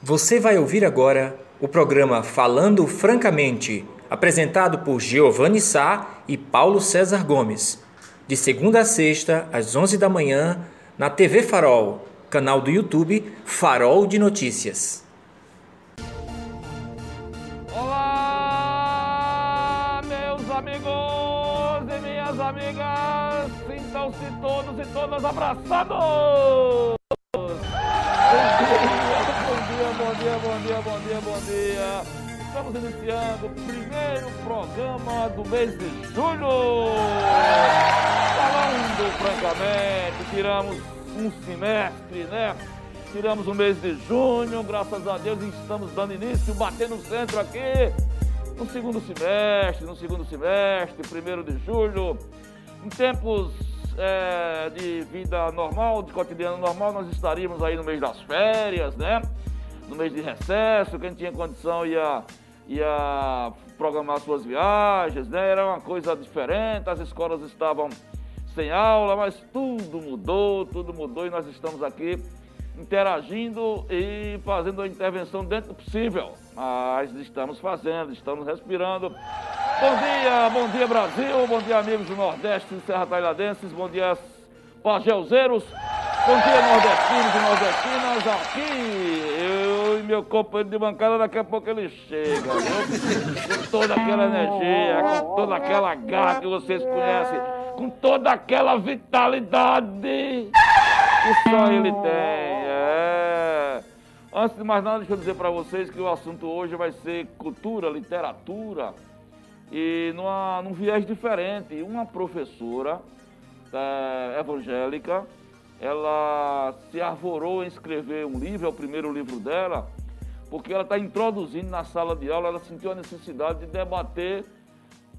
Você vai ouvir agora o programa Falando Francamente, apresentado por Giovanni Sá e Paulo César Gomes, de segunda a sexta, às 11 da manhã, na TV Farol, canal do YouTube Farol de Notícias. Olá, meus amigos e minhas amigas, sintam-se todos e todas abraçados! Bom dia, bom dia, bom dia. Estamos iniciando o primeiro programa do mês de julho. Falando francamente, tiramos um semestre, né? Tiramos o mês de junho, graças a Deus estamos dando início, batendo o centro aqui no segundo semestre, no segundo semestre, primeiro de julho. Em tempos é, de vida normal, de cotidiano normal, nós estaríamos aí no mês das férias, né? No mês de recesso, quem tinha condição ia, ia programar suas viagens, né? Era uma coisa diferente, as escolas estavam sem aula, mas tudo mudou, tudo mudou e nós estamos aqui interagindo e fazendo a intervenção dentro do possível. Mas estamos fazendo, estamos respirando. Bom dia, bom dia Brasil, bom dia amigos do Nordeste e Serra Talhadenses, bom dia pageuzeiros, bom dia nordestinos e nordestinas, aqui meu companheiro de bancada, daqui a pouco ele chega? Com toda aquela energia, com toda aquela garra que vocês conhecem, com toda aquela vitalidade que só ele tem. É. Antes de mais nada, deixa eu dizer para vocês que o assunto hoje vai ser cultura, literatura e numa, num viés diferente. Uma professora é, evangélica ela se arvorou em escrever um livro, é o primeiro livro dela, porque ela está introduzindo na sala de aula, ela sentiu a necessidade de debater,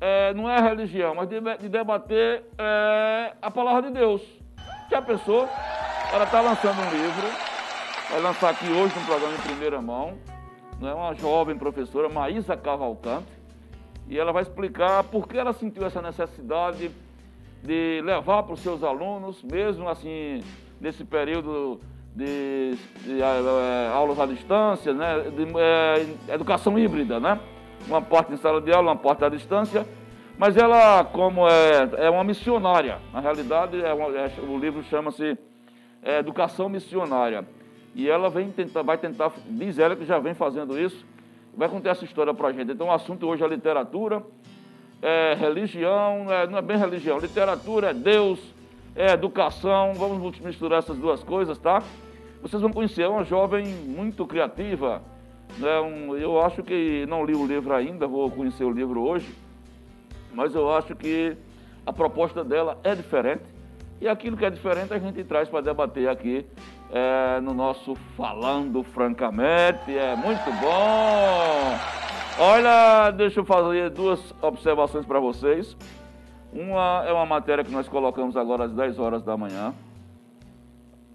é, não é a religião, mas de, de debater é, a palavra de Deus. Já pensou? Ela está lançando um livro, vai lançar aqui hoje um programa em primeira mão, é uma jovem professora, Maísa Cavalcante, e ela vai explicar por que ela sentiu essa necessidade de levar para os seus alunos, mesmo assim, nesse período de, de é, aulas à distância, né, de é, educação híbrida, né? Uma parte em sala de aula, uma parte à distância, mas ela, como é, é uma missionária, na realidade, é uma, é, o livro chama-se Educação Missionária. E ela vem tentar, vai tentar, diz ela que já vem fazendo isso, vai contar essa história para a gente. Então, o assunto hoje é literatura, é religião, é, não é bem religião, literatura é Deus, é educação, vamos misturar essas duas coisas, tá? Vocês vão conhecer, é uma jovem muito criativa, né? Um, eu acho que, não li o livro ainda, vou conhecer o livro hoje, mas eu acho que a proposta dela é diferente, e aquilo que é diferente a gente traz para debater aqui é, no nosso Falando Francamente, é muito bom! Olha, deixa eu fazer duas observações para vocês. Uma é uma matéria que nós colocamos agora às 10 horas da manhã.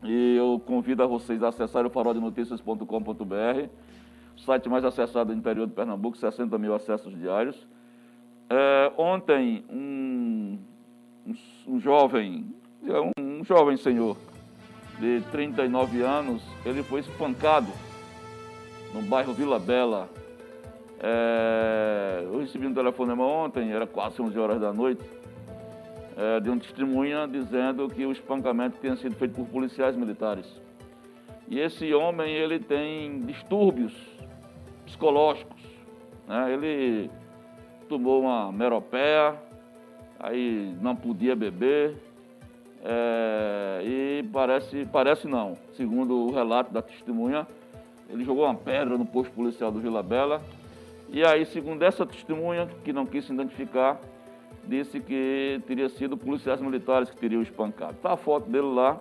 E eu convido a vocês a acessarem o faroldenoticias.com.br, site mais acessado do interior de Pernambuco, 60 mil acessos diários. É, ontem, um, um, jovem, um, um jovem senhor de 39 anos, ele foi espancado no bairro Vila Bela, é, eu recebi um telefonema ontem, era quase 11 horas da noite, é, de um testemunha dizendo que o espancamento tinha sido feito por policiais militares. E esse homem, ele tem distúrbios psicológicos. Né? Ele tomou uma meropéia, aí não podia beber, é, e parece, parece não, segundo o relato da testemunha, ele jogou uma pedra no posto policial do Vila Bela, e aí, segundo essa testemunha, que não quis se identificar, disse que teria sido policiais militares que teriam espancado. Está a foto dele lá.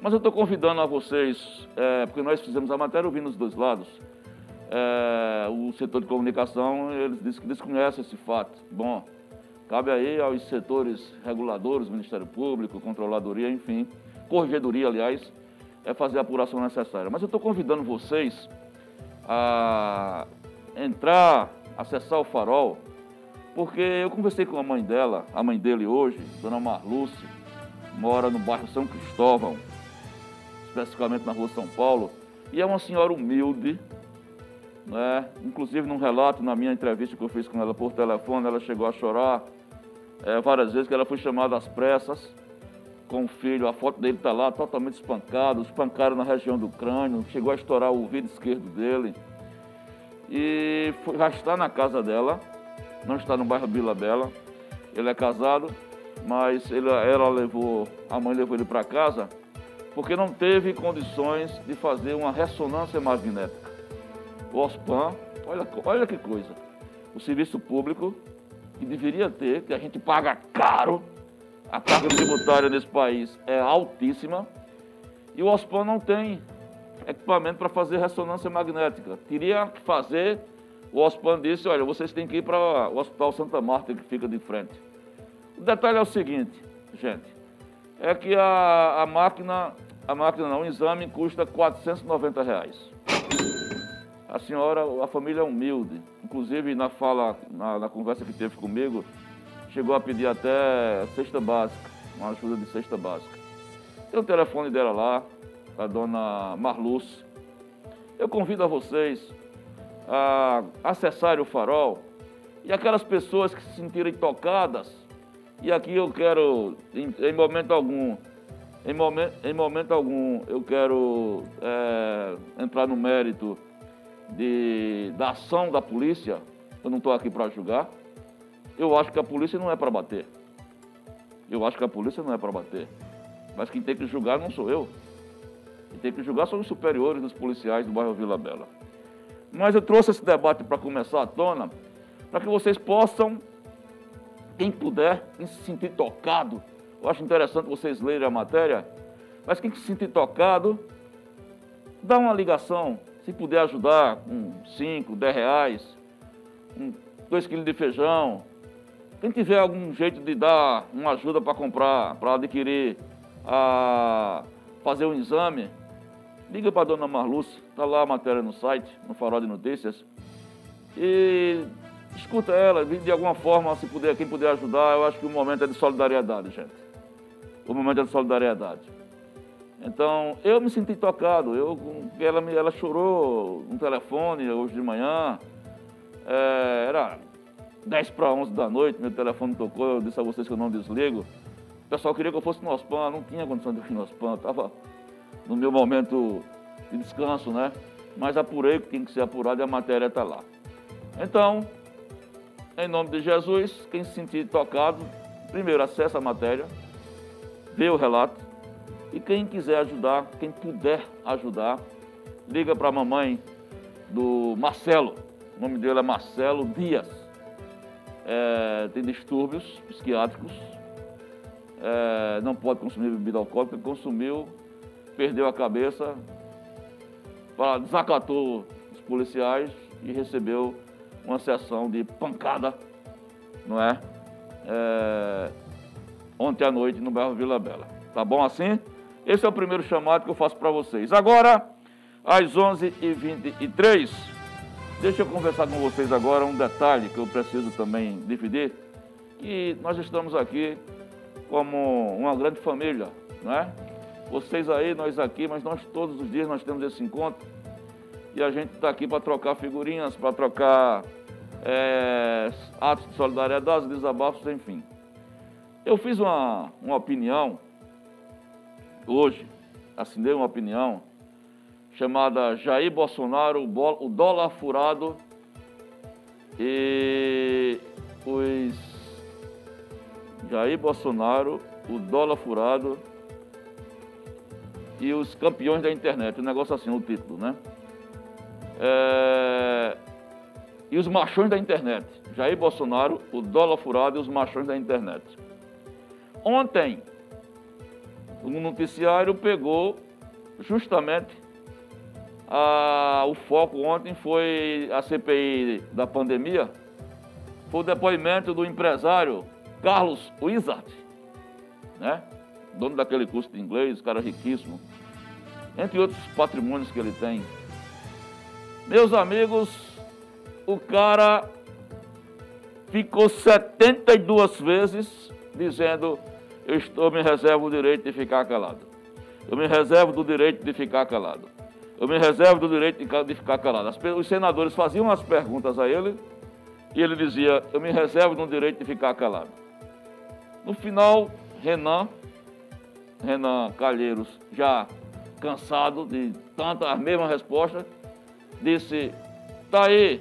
Mas eu estou convidando a vocês, é, porque nós fizemos a matéria ouvindo os dois lados. É, o setor de comunicação, eles dizem que desconhece esse fato. Bom, cabe aí aos setores reguladores, Ministério Público, Controladoria, enfim, Corregedoria, aliás, é fazer a apuração necessária. Mas eu estou convidando vocês a entrar, acessar o farol, porque eu conversei com a mãe dela, a mãe dele hoje, dona Marlúcia, mora no bairro São Cristóvão, especificamente na rua São Paulo, E é uma senhora humilde, né? inclusive num relato na minha entrevista que eu fiz com ela por telefone, ela chegou a chorar é, várias vezes que ela foi chamada às pressas com o filho, a foto dele está lá totalmente espancado, espancaram na região do crânio, chegou a estourar o ouvido esquerdo dele. E foi, já está na casa dela, não está no bairro Vila Bela. Ele é casado, mas ele, ela levou, a mãe levou ele para casa porque não teve condições de fazer uma ressonância magnética. O OSPAN, olha, olha que coisa, o serviço público que deveria ter, que a gente paga caro, a carga tributária nesse país é altíssima, e o OSPAN não tem equipamento para fazer ressonância magnética. Teria que fazer, o OSPAN disse, olha, vocês têm que ir para o Hospital Santa Marta, que fica de frente. O detalhe é o seguinte, gente, é que a, a máquina, a máquina não, o exame custa 490 reais. A senhora, a família é humilde, inclusive na fala, na, na conversa que teve comigo, chegou a pedir até cesta básica, uma ajuda de cesta básica. Tem o telefone dela lá, a dona Marluce. Eu convido a vocês a acessarem o farol e aquelas pessoas que se sentirem tocadas, e aqui eu quero, em, em momento algum, em momento, em momento algum, eu quero é, entrar no mérito de, da ação da polícia, eu não estou aqui para julgar. Eu acho que a polícia não é para bater. Eu acho que a polícia não é para bater. Mas quem tem que julgar não sou eu. Quem tem que julgar são os superiores dos policiais do bairro Vila Bela. Mas eu trouxe esse debate para começar à tona, para que vocês possam, quem puder, se sentir tocado, eu acho interessante vocês lerem a matéria, mas quem se sentir tocado, dá uma ligação, se puder ajudar com 5, 10 reais, 2 quilos de feijão, quem tiver algum jeito de dar uma ajuda para comprar, para adquirir, a fazer um exame, liga para a dona Marluce, está lá a matéria no site, no Farol de Notícias, e escuta ela, de alguma forma, se puder, quem puder ajudar, eu acho que o momento é de solidariedade, gente. O momento é de solidariedade. Então, eu me senti tocado, eu, ela, ela chorou no telefone hoje de manhã, é, era 10 para 11 da noite, meu telefone tocou, eu disse a vocês que eu não desligo. O pessoal queria que eu fosse no OSPAN, não tinha condição de ir no OSPAN, estava no meu momento de descanso, né? Mas apurei que tem que ser apurado e a matéria está lá. Então, em nome de Jesus, quem se sentir tocado, primeiro acessa a matéria, vê o relato, e quem quiser ajudar, quem puder ajudar, liga para a mamãe do Marcelo, o nome dele é Marcelo Dias é, tem distúrbios psiquiátricos, é, não pode consumir bebida alcoólica, consumiu, perdeu a cabeça, desacatou os policiais e recebeu uma sessão de pancada, não é? é ontem à noite no bairro Vila Bela. Tá bom assim? Esse é o primeiro chamado que eu faço para vocês. Agora, às 11h23, Deixa eu conversar com vocês agora um detalhe que eu preciso também dividir, que nós estamos aqui como uma grande família, né? Vocês aí, nós aqui, mas nós todos os dias nós temos esse encontro e a gente está aqui para trocar figurinhas, para trocar é, atos de solidariedade, desabafos, enfim. Eu fiz uma, uma opinião hoje, assinei uma opinião chamada Jair Bolsonaro, o dólar furado e os Jair Bolsonaro, o dólar furado e os campeões da internet. Um negócio assim, o título, né? É... E os machões da internet. Jair Bolsonaro, o dólar furado e os machões da internet. Ontem, o noticiário pegou justamente ah, o foco ontem foi a CPI da pandemia, foi o depoimento do empresário Carlos Wizard, né? Dono daquele curso de inglês, cara riquíssimo, entre outros patrimônios que ele tem. Meus amigos, o cara ficou 72 vezes dizendo: Eu estou me reservo o direito de ficar calado. Eu me reservo do direito de ficar calado. eu me reservo do direito de ficar calado. os senadores faziam as perguntas a ele e ele dizia: Eu me reservo do direito de ficar calado. No final, Renan, Renan Calheiros, já cansado de tantas as mesmas respostas, disse: Tá aí,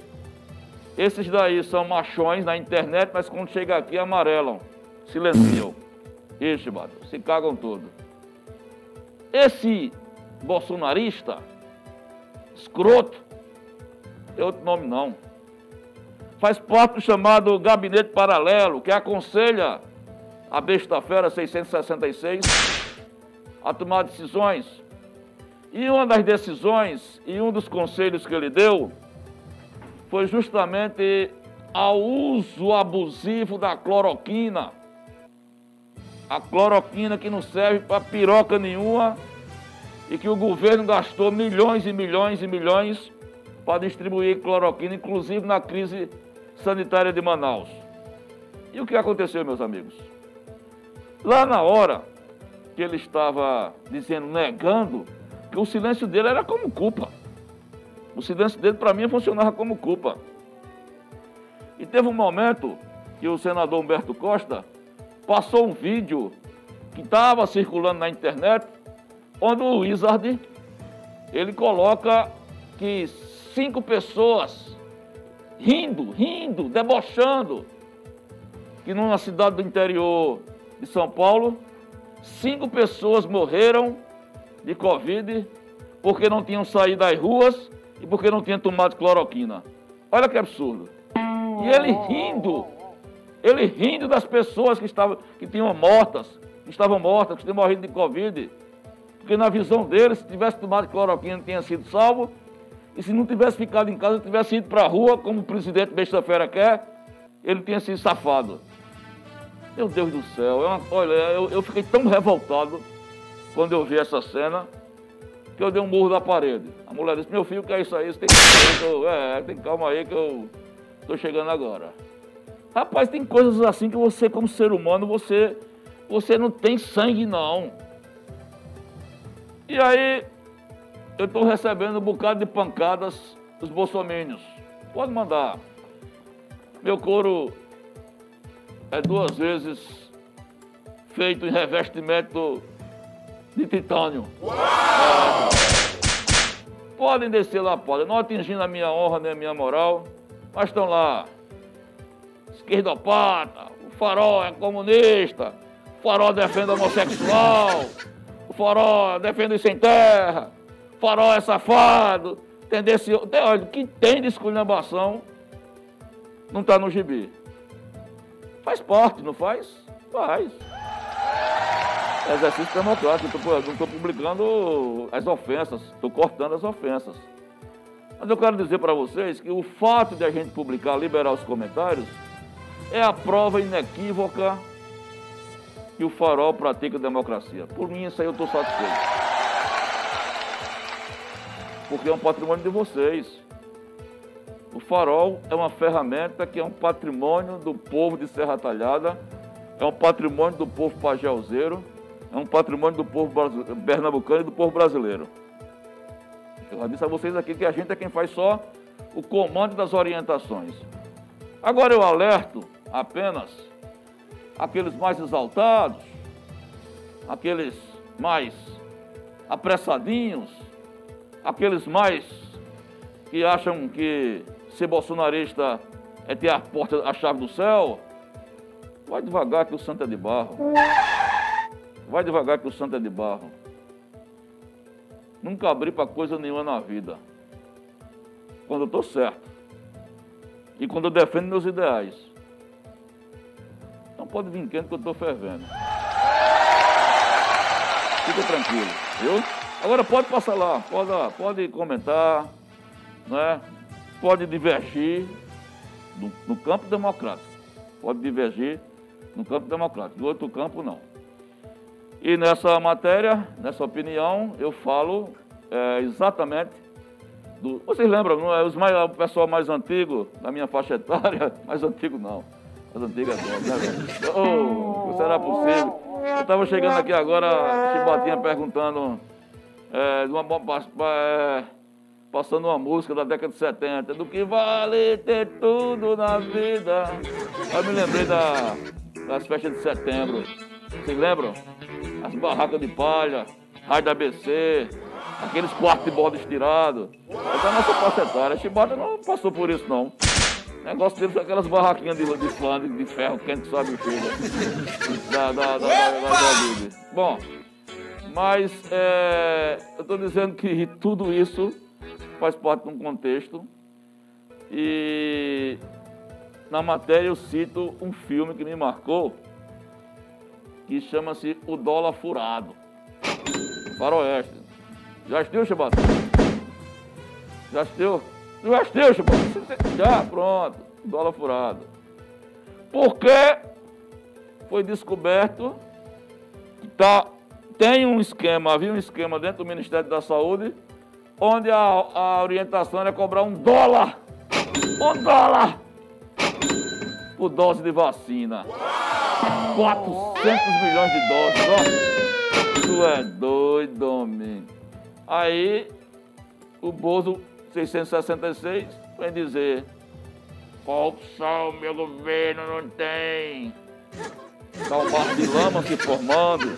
esses daí são machões na internet, mas quando chega aqui amarelam, silenciam. Ixi, bato, se cagam todo. Esse bolsonarista, escroto, tem outro nome não. Faz parte do chamado gabinete paralelo, que aconselha a besta fera 666 a tomar decisões. E uma das decisões e um dos conselhos que ele deu foi justamente ao uso abusivo da cloroquina. A cloroquina que não serve para piroca nenhuma e que o governo gastou milhões e milhões e milhões para distribuir cloroquina, inclusive na crise sanitária de Manaus. E o que aconteceu, meus amigos? Lá na hora que ele estava dizendo, negando, que o silêncio dele era como culpa. O silêncio dele, para mim, funcionava como culpa. E teve um momento que o senador Humberto Costa passou um vídeo que estava circulando na internet, onde o Wizard ele coloca que cinco pessoas rindo, rindo, debochando, que numa cidade do interior de São Paulo, cinco pessoas morreram de Covid porque não tinham saído das ruas e porque não tinha tomado cloroquina. Olha que absurdo. E ele rindo, ele rindo das pessoas que, estavam, que tinham mortas, que estavam mortas, que tinham morrido de Covid. Porque na visão dele, se tivesse tomado cloroquina, tinha sido salvo. E se não tivesse ficado em casa, tivesse ido para a rua, como o presidente besta-feira quer, ele tinha sido safado. Meu Deus do céu, é uma, olha, eu, eu fiquei tão revoltado quando eu vi essa cena que eu dei um murro na parede. A mulher disse, meu filho, que é isso aí? Você tem que eu, é, tem calma aí que eu estou chegando agora. Rapaz, tem coisas assim que você, como ser humano, você, você não tem sangue, não. E aí, eu estou recebendo um bocado de pancadas dos bolsomínios. Pode mandar. Meu couro é duas vezes feito em revestimento de titânio. Uau! Podem descer lá, podem. Não atingindo a minha honra nem a minha moral, mas estão lá. Esquerdopata, o farol é comunista, o farol defende homossexual, o farol defende sem terra, o farol é safado. Tendencioso. Olha, o que tem de esculhambação não está no gibi. Faz parte, não faz? Faz exercício democrático. Eu não estou publicando as ofensas, estou cortando as ofensas. Mas eu quero dizer para vocês que o fato de a gente publicar, liberar os comentários, é a prova inequívoca que o farol pratica a democracia. Por mim, isso aí eu estou satisfeito. Porque é um patrimônio de vocês. O farol é uma ferramenta que é um patrimônio do povo de Serra Talhada, é um patrimônio do povo pagelzeiro é um patrimônio do povo pernambucano e do povo brasileiro. Eu disse a vocês aqui que a gente é quem faz só o comando das orientações. Agora eu alerto apenas aqueles mais exaltados, aqueles mais apressadinhos, aqueles mais que acham que ser bolsonarista é ter a porta, a chave do céu. Vai devagar que o santo é de barro. Vai devagar que o santo é de barro. Nunca abri para coisa nenhuma na vida. Quando eu estou certo. E quando eu defendo meus ideais. Não pode vir quente que eu estou fervendo. Fica tranquilo, viu? Agora pode passar lá, pode, pode comentar, né? Pode divergir no, no campo democrático. Pode divergir no campo democrático. No outro campo, não. E nessa matéria, nessa opinião, eu falo é, exatamente do. Vocês lembram, não é? Os mais, o pessoal mais antigo, da minha faixa etária, mais antigo não. Mais antigo é né, Oh, será possível? Eu estava chegando aqui agora, Chibatinha perguntando é, uma, é, passando uma música da década de 70, do que vale ter tudo na vida. Aí me lembrei da, das festas de setembro. Vocês lembram? As barracas de palha, rádio ABC, aqueles quartos de borda estirado. É a nossa porcentagem. A Chibata não passou por isso, não. O negócio deles são aquelas barraquinhas de, de flan, de, ferro quente, sabe o cheiro. Da, da, da, da, da, Bom, mas é, eu estou dizendo que tudo isso faz parte de um contexto. E na matéria eu cito um filme que me marcou, que chama-se O Dólar Furado. Faroeste. Já assistiu, Chibato? Já assistiu? Já assistiu, Chibato? Já, pronto. Dólar Furado. Porque foi descoberto que tá, tem um esquema, havia um esquema dentro do Ministério da Saúde onde a, a orientação era cobrar um dólar. Um dólar! Por dose de vacina. 400 milhões de doses, ó. Tu é doido, homem. Aí, o Bozo 666 vem dizer: corrupção, meu governo não tem. Tá um mar de lama se formando.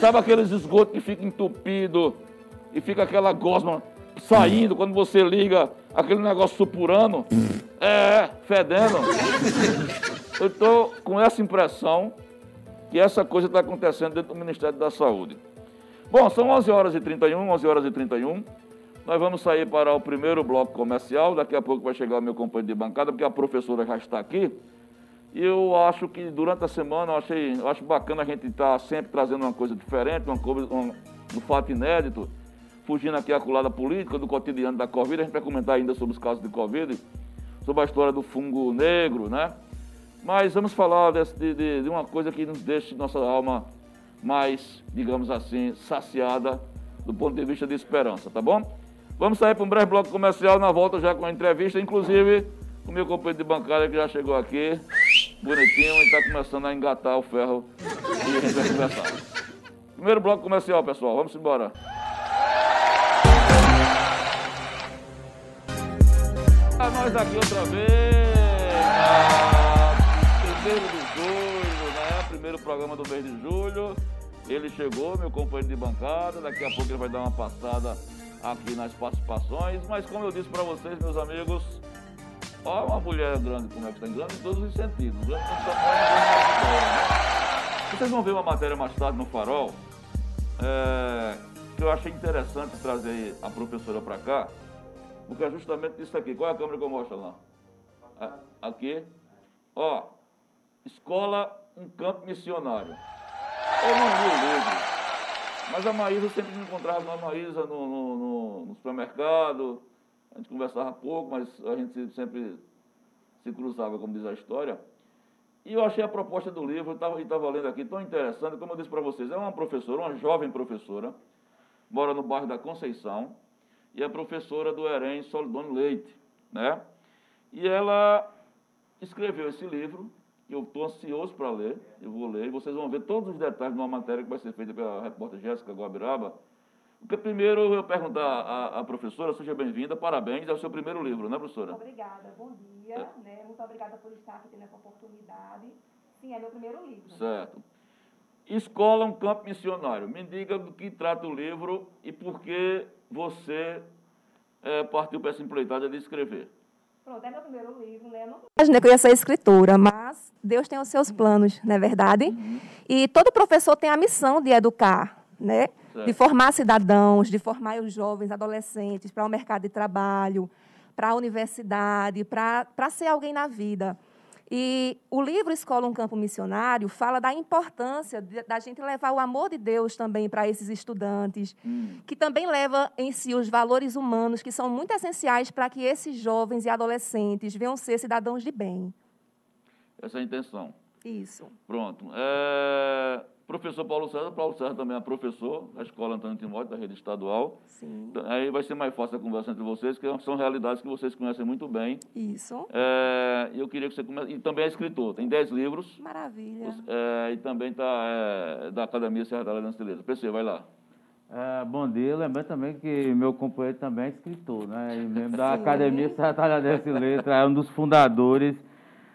Sabe aqueles esgotos que ficam entupidos e fica aquela gosma saindo quando você liga aquele negócio supurando, é, fedendo. Eu estou com essa impressão que essa coisa está acontecendo dentro do Ministério da Saúde. Bom, são 11 horas e 31, 11 horas e 31. Nós vamos sair para o primeiro bloco comercial. Daqui a pouco vai chegar o meu companheiro de bancada, porque a professora já está aqui. E eu acho que durante a semana, eu, achei, eu acho bacana a gente estar tá sempre trazendo uma coisa diferente, uma coisa, um, um fato inédito fugindo aqui a colada política, do cotidiano da Covid. A gente vai comentar ainda sobre os casos de Covid, sobre a história do fungo negro, né? Mas vamos falar desse, de, de, uma coisa que nos deixe nossa alma mais, digamos assim, saciada do ponto de vista de esperança, tá bom? Vamos sair para um breve bloco comercial, na volta já com a entrevista, inclusive com o meu companheiro de bancada que já chegou aqui, bonitinho, e está começando a engatar o ferro e a gente vai conversar. Primeiro bloco comercial, pessoal, vamos embora. Nós aqui outra vez. primeiro de julho, né? Primeiro programa do mês de julho. Ele chegou, meu companheiro de bancada. Daqui a pouco ele vai dar uma passada aqui nas participações. Mas como eu disse para vocês, meus amigos, ó uma mulher grande como é que está grande em todos os sentidos. Né? Vocês vão ver uma matéria mais tarde no Farol. É, que eu achei interessante trazer a professora para cá porque é justamente isso aqui. Qual é a câmera que eu mostro lá? Aqui. Ó, escola, um campo missionário. Eu não vi o livro. Mas a Maísa sempre me encontrava a Maísa no, no, no, no, supermercado. A gente conversava pouco, mas a gente sempre se cruzava, como diz a história. E eu achei a proposta do livro, estava estava lendo aqui, tão interessante, como eu disse para vocês, é uma professora, uma jovem professora, mora no bairro da Conceição, e a professora do EREM, Solidone Leite. Né? E ela escreveu esse livro, que eu estou ansioso para ler, eu vou ler, e vocês vão ver todos os detalhes de uma matéria que vai ser feita pela repórter Jéssica Guabiraba. Porque primeiro eu perguntar à, à professora, seja bem-vinda, parabéns, é o seu primeiro livro, né, professora? Muito obrigada, bom dia, é. né? muito obrigada por estar aqui tendo essa oportunidade. Sim, é meu primeiro livro. Certo. Escola, um campo missionário. Me diga do que trata o livro e por que você é, partiu para essa empreitada de escrever? Pronto, é meu primeiro livro, né? Eu não imaginei que eu ia ser escritora, mas Deus tem os seus planos, não é verdade? Uhum. E todo professor tem a missão de educar, né? Certo. De formar cidadãos, de formar os jovens, adolescentes para o mercado de trabalho, para a universidade, para ser alguém na vida. E o livro Escola um Campo Missionário fala da importância de, da gente levar o amor de Deus também para esses estudantes, hum. que também leva em si os valores humanos que são muito essenciais para que esses jovens e adolescentes venham ser cidadãos de bem. Essa é a intenção. Isso. Pronto. É... Professor Paulo César, Paulo César também é professor da Escola Antônio Timóteo, da rede estadual. Sim. Então, aí vai ser mais fácil a conversa entre vocês, que são realidades que vocês conhecem muito bem. Isso. É, eu queria que você comece. E também é escritor, tem 10 livros. Maravilha. É, e também está é, da Academia Serra da Beleza. PC, vai lá. É, bom dia, lembrando também que meu companheiro também é escritor, né? E membro da Academia Serra Talhadense de Letra, é um dos fundadores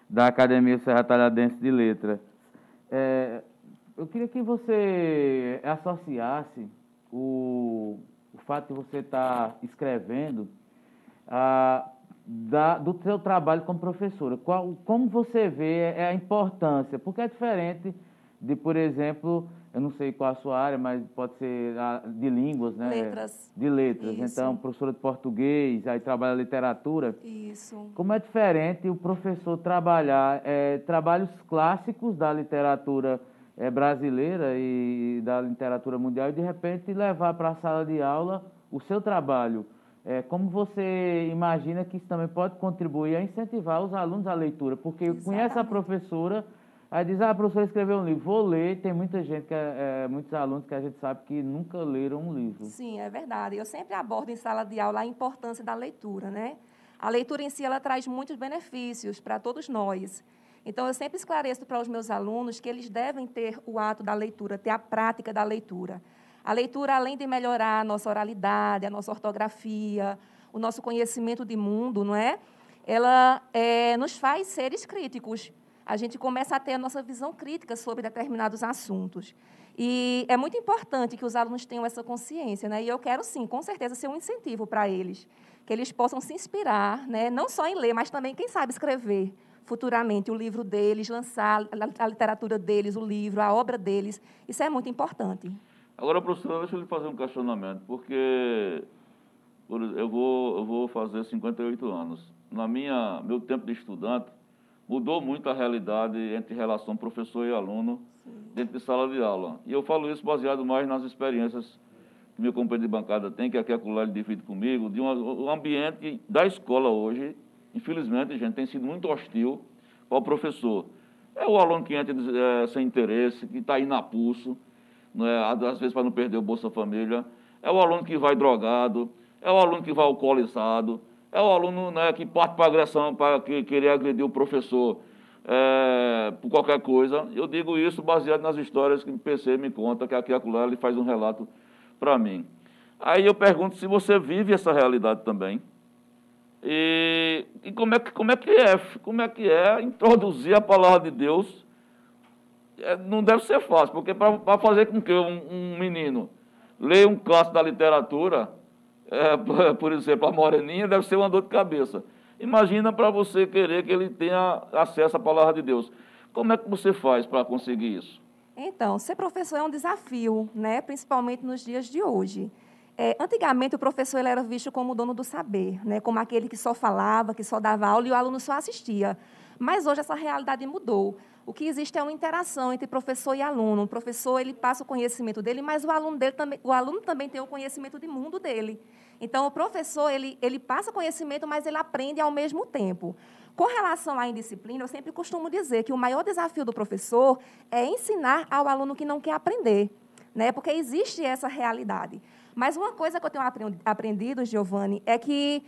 da Academia Serra Talhadense de Letra. É, eu queria que você associasse o, o fato de você estar tá escrevendo a, da, do seu trabalho como professora. Qual, como você vê a importância? Porque é diferente de, por exemplo, eu não sei qual a sua área, mas pode ser de línguas, né? Letras. De letras. Isso. Então, professora de português, aí trabalha literatura. Isso. Como é diferente o professor trabalhar é, trabalhos clássicos da literatura é, brasileira e da literatura mundial e, de repente, levar para a sala de aula o seu trabalho. É, como você imagina que isso também pode contribuir a incentivar os alunos à leitura? Porque Exatamente. conhece a professora, aí diz, ah, a professora escreveu um livro, vou ler. Tem muita gente, que é, é, muitos alunos que a gente sabe que nunca leram um livro. Sim, é verdade. Eu sempre abordo em sala de aula a importância da leitura, né? A leitura em si, ela traz muitos benefícios para todos nós. Então, eu sempre esclareço para os meus alunos que eles devem ter o ato da leitura, ter a prática da leitura. A leitura, além de melhorar a nossa oralidade, a nossa ortografia, o nosso conhecimento de mundo, não é? Ela é, nos faz seres críticos. A gente começa a ter a nossa visão crítica sobre determinados assuntos. E é muito importante que os alunos tenham essa consciência, né? E eu quero, sim, com certeza, ser um incentivo para eles, que eles possam se inspirar, né? não só em ler, mas também, quem sabe, escrever futuramente o livro deles, lançar a literatura deles, o livro, a obra deles. Isso é muito importante. Agora, professora, deixa eu lhe fazer um questionamento, porque eu vou, eu vou fazer 58 anos. Na minha meu tempo de estudante, mudou muito a realidade entre relação professor e aluno Sim. dentro de sala de aula. E eu falo isso baseado mais nas experiências que meu companheiro de bancada tem, que aqui a Cular divide comigo, de um, um ambiente da escola hoje infelizmente, gente, tem sido muito hostil ao professor. É o aluno que entra é, sem interesse, que está aí pulso, né, às vezes para não perder o Bolsa Família. É o aluno que vai drogado, é o aluno que vai alcoolizado, é o aluno né, que parte para agressão, para que, querer agredir o professor é, por qualquer coisa. Eu digo isso baseado nas histórias que o PC me conta, que aqui a ele faz um relato para mim. Aí eu pergunto se você vive essa realidade também. E, e como, é que, como, é que é, como é que é introduzir a palavra de Deus? É, não deve ser fácil, porque para fazer com que um, um, menino leia um clássico da literatura, é, por exemplo, a Moreninha, deve ser uma dor de cabeça. Imagina para você querer que ele tenha acesso à palavra de Deus. Como é que você faz para conseguir isso? Então, ser professor é um desafio, né? principalmente nos dias de hoje. É, antigamente, o professor ele era visto como o dono do saber, né? como aquele que só falava, que só dava aula e o aluno só assistia. Mas hoje essa realidade mudou. O que existe é uma interação entre professor e aluno. O professor ele passa o conhecimento dele, mas o aluno, dele também, o aluno também tem o conhecimento de mundo dele. Então, o professor ele, ele passa conhecimento, mas ele aprende ao mesmo tempo. Com relação à indisciplina, eu sempre costumo dizer que o maior desafio do professor é ensinar ao aluno que não quer aprender, né? porque existe essa realidade. Mas uma coisa que eu tenho aprendido, Giovanni, é que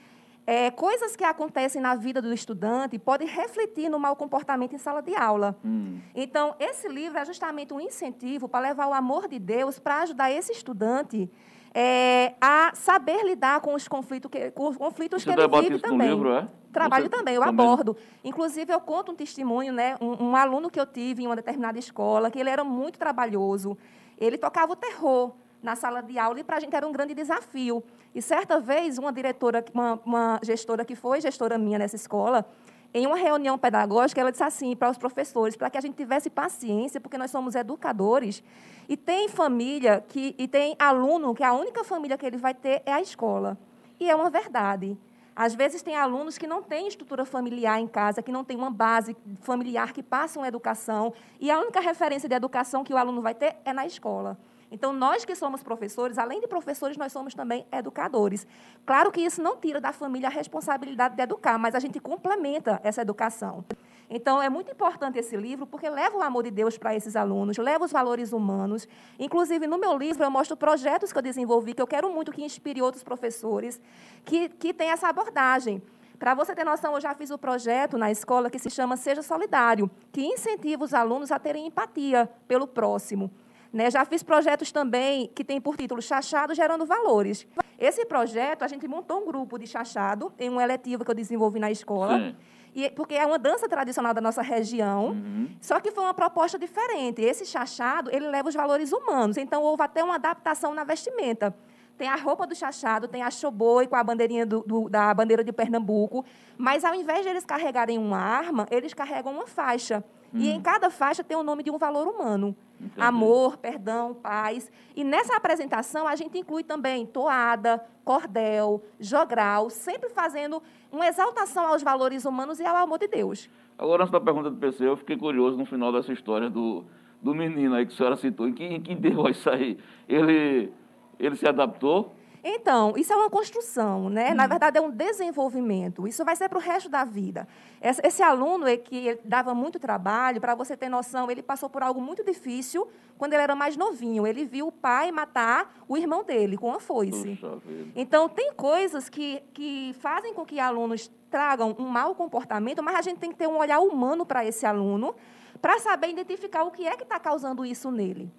é, coisas que acontecem na vida do estudante podem refletir no mau comportamento em sala de aula. Hum. Então, esse livro é justamente um incentivo para levar o amor de Deus para ajudar esse estudante é, a saber lidar com os conflitos que, os conflitos Você que ele vive também. Livro, é? Trabalho Você também, eu também. abordo. Inclusive, eu conto um testemunho, né, um, um aluno que eu tive em uma determinada escola, que ele era muito trabalhoso. Ele tocava o terror na sala de aula e para a gente era um grande desafio. E certa vez, uma diretora, uma, uma gestora que foi gestora minha nessa escola, em uma reunião pedagógica, ela disse assim para os professores, para que a gente tivesse paciência, porque nós somos educadores, e tem família que e tem aluno que a única família que ele vai ter é a escola. E é uma verdade. Às vezes tem alunos que não têm estrutura familiar em casa, que não têm uma base familiar que passam educação, e a única referência de educação que o aluno vai ter é na escola. Então, nós que somos professores, além de professores, nós somos também educadores. Claro que isso não tira da família a responsabilidade de educar, mas a gente complementa essa educação. Então, é muito importante esse livro, porque leva o amor de Deus para esses alunos, leva os valores humanos. Inclusive, no meu livro, eu mostro projetos que eu desenvolvi, que eu quero muito que inspire outros professores, que, que têm essa abordagem. Para você ter noção, eu já fiz o um projeto na escola que se chama Seja Solidário, que incentiva os alunos a terem empatia pelo próximo. Né? Já fiz projetos também que tem por título Chachado Gerando Valores. Esse projeto, a gente montou um grupo de chachado em um eletivo que eu desenvolvi na escola. Sim. E, porque é uma dança tradicional da nossa região, Uhum. só que foi uma proposta diferente. Esse chachado, ele leva os valores humanos. Então, houve até uma adaptação na vestimenta. Tem a roupa do chachado, tem a choboi com a bandeirinha do- do- da bandeira de Pernambuco. Mas, ao invés de eles carregarem uma arma, eles carregam uma faixa. E em cada faixa tem o nome de um valor humano. Entendi. Amor, perdão, paz. E nessa apresentação, a gente inclui também toada, cordel, jogral, sempre fazendo uma exaltação aos valores humanos e ao amor de Deus. Agora, antes da pergunta do PC, eu fiquei curioso no final dessa história do, do menino aí que a senhora citou. Em que, em que deu isso aí? Ele, ele se adaptou? Então, isso é uma construção, né? Na verdade, é um desenvolvimento. Isso vai ser para o resto da vida. Esse, esse aluno é que dava muito trabalho, para você ter noção, ele passou por algo muito difícil quando ele era mais novinho. Ele viu o pai matar o irmão dele com a foice. Então, tem coisas que, que fazem com que alunos tragam um mau comportamento, mas a gente tem que ter um olhar humano para esse aluno, para saber identificar o que é que está causando isso nele.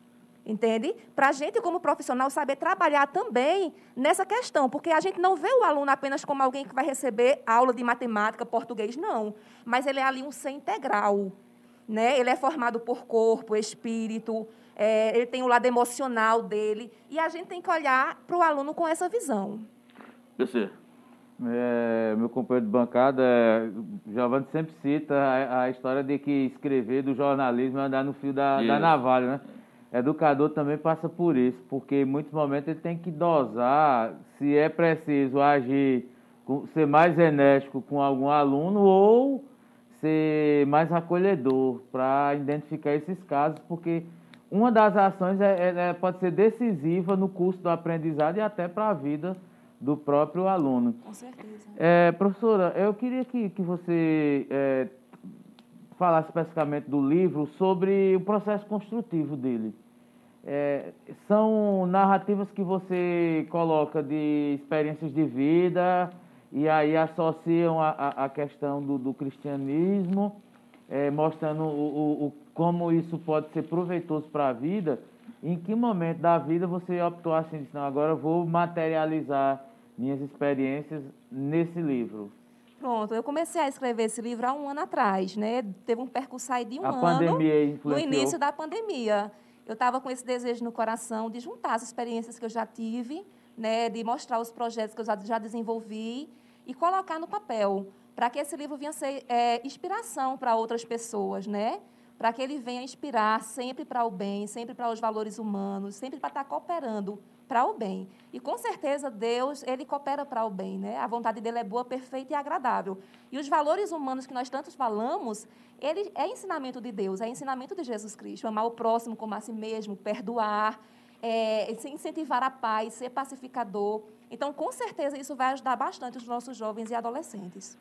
Entende? Para a gente, como profissional, saber trabalhar também nessa questão, porque a gente não vê o aluno apenas como alguém que vai receber aula de matemática, português, não. Mas ele é ali um ser integral. Né? Ele é formado por corpo, espírito, é, ele tem o lado emocional dele, e a gente tem que olhar para o aluno com essa visão. PC. É, meu companheiro de bancada, Giovanni sempre cita a, a história de que escrever do jornalismo é andar no fio da, da navalha, né? Educador também passa por isso, porque em muitos momentos ele tem que dosar se é preciso agir, ser mais enérgico com algum aluno ou ser mais acolhedor para identificar esses casos, porque uma das ações é- é- é- pode ser decisiva no curso do aprendizado e até para a vida do próprio aluno. Com certeza. É, professora, eu queria que, que você falasse especificamente do livro sobre o processo construtivo dele. É, são narrativas que você coloca de experiências de vida e aí associam a, a, a questão do, do cristianismo, é, mostrando o, o, o- como isso pode ser proveitoso para a vida. Em que momento da vida você optou assim, disse, não, agora eu vou materializar minhas experiências nesse livro? Pronto, eu comecei a escrever esse livro há um ano atrás, né? Teve um percurso aí de um A ano. pandemia no início da pandemia. Eu estava com esse desejo no coração de juntar as experiências que eu já tive, né, de mostrar os projetos que eu já, já desenvolvi e colocar no papel, para que esse livro venha ser é, inspiração para outras pessoas, né? Para que ele venha inspirar sempre para o bem, sempre para os valores humanos, sempre para estar cooperando para o bem. E com certeza Deus, ele coopera para o bem, né? A vontade dele é boa, perfeita e agradável. E os valores humanos que nós tantos falamos, ele é ensinamento de Deus, é ensinamento de Jesus Cristo. Amar o próximo como a si mesmo, perdoar, é, incentivar a paz, ser pacificador. Então, com certeza, isso vai ajudar bastante os nossos jovens e adolescentes.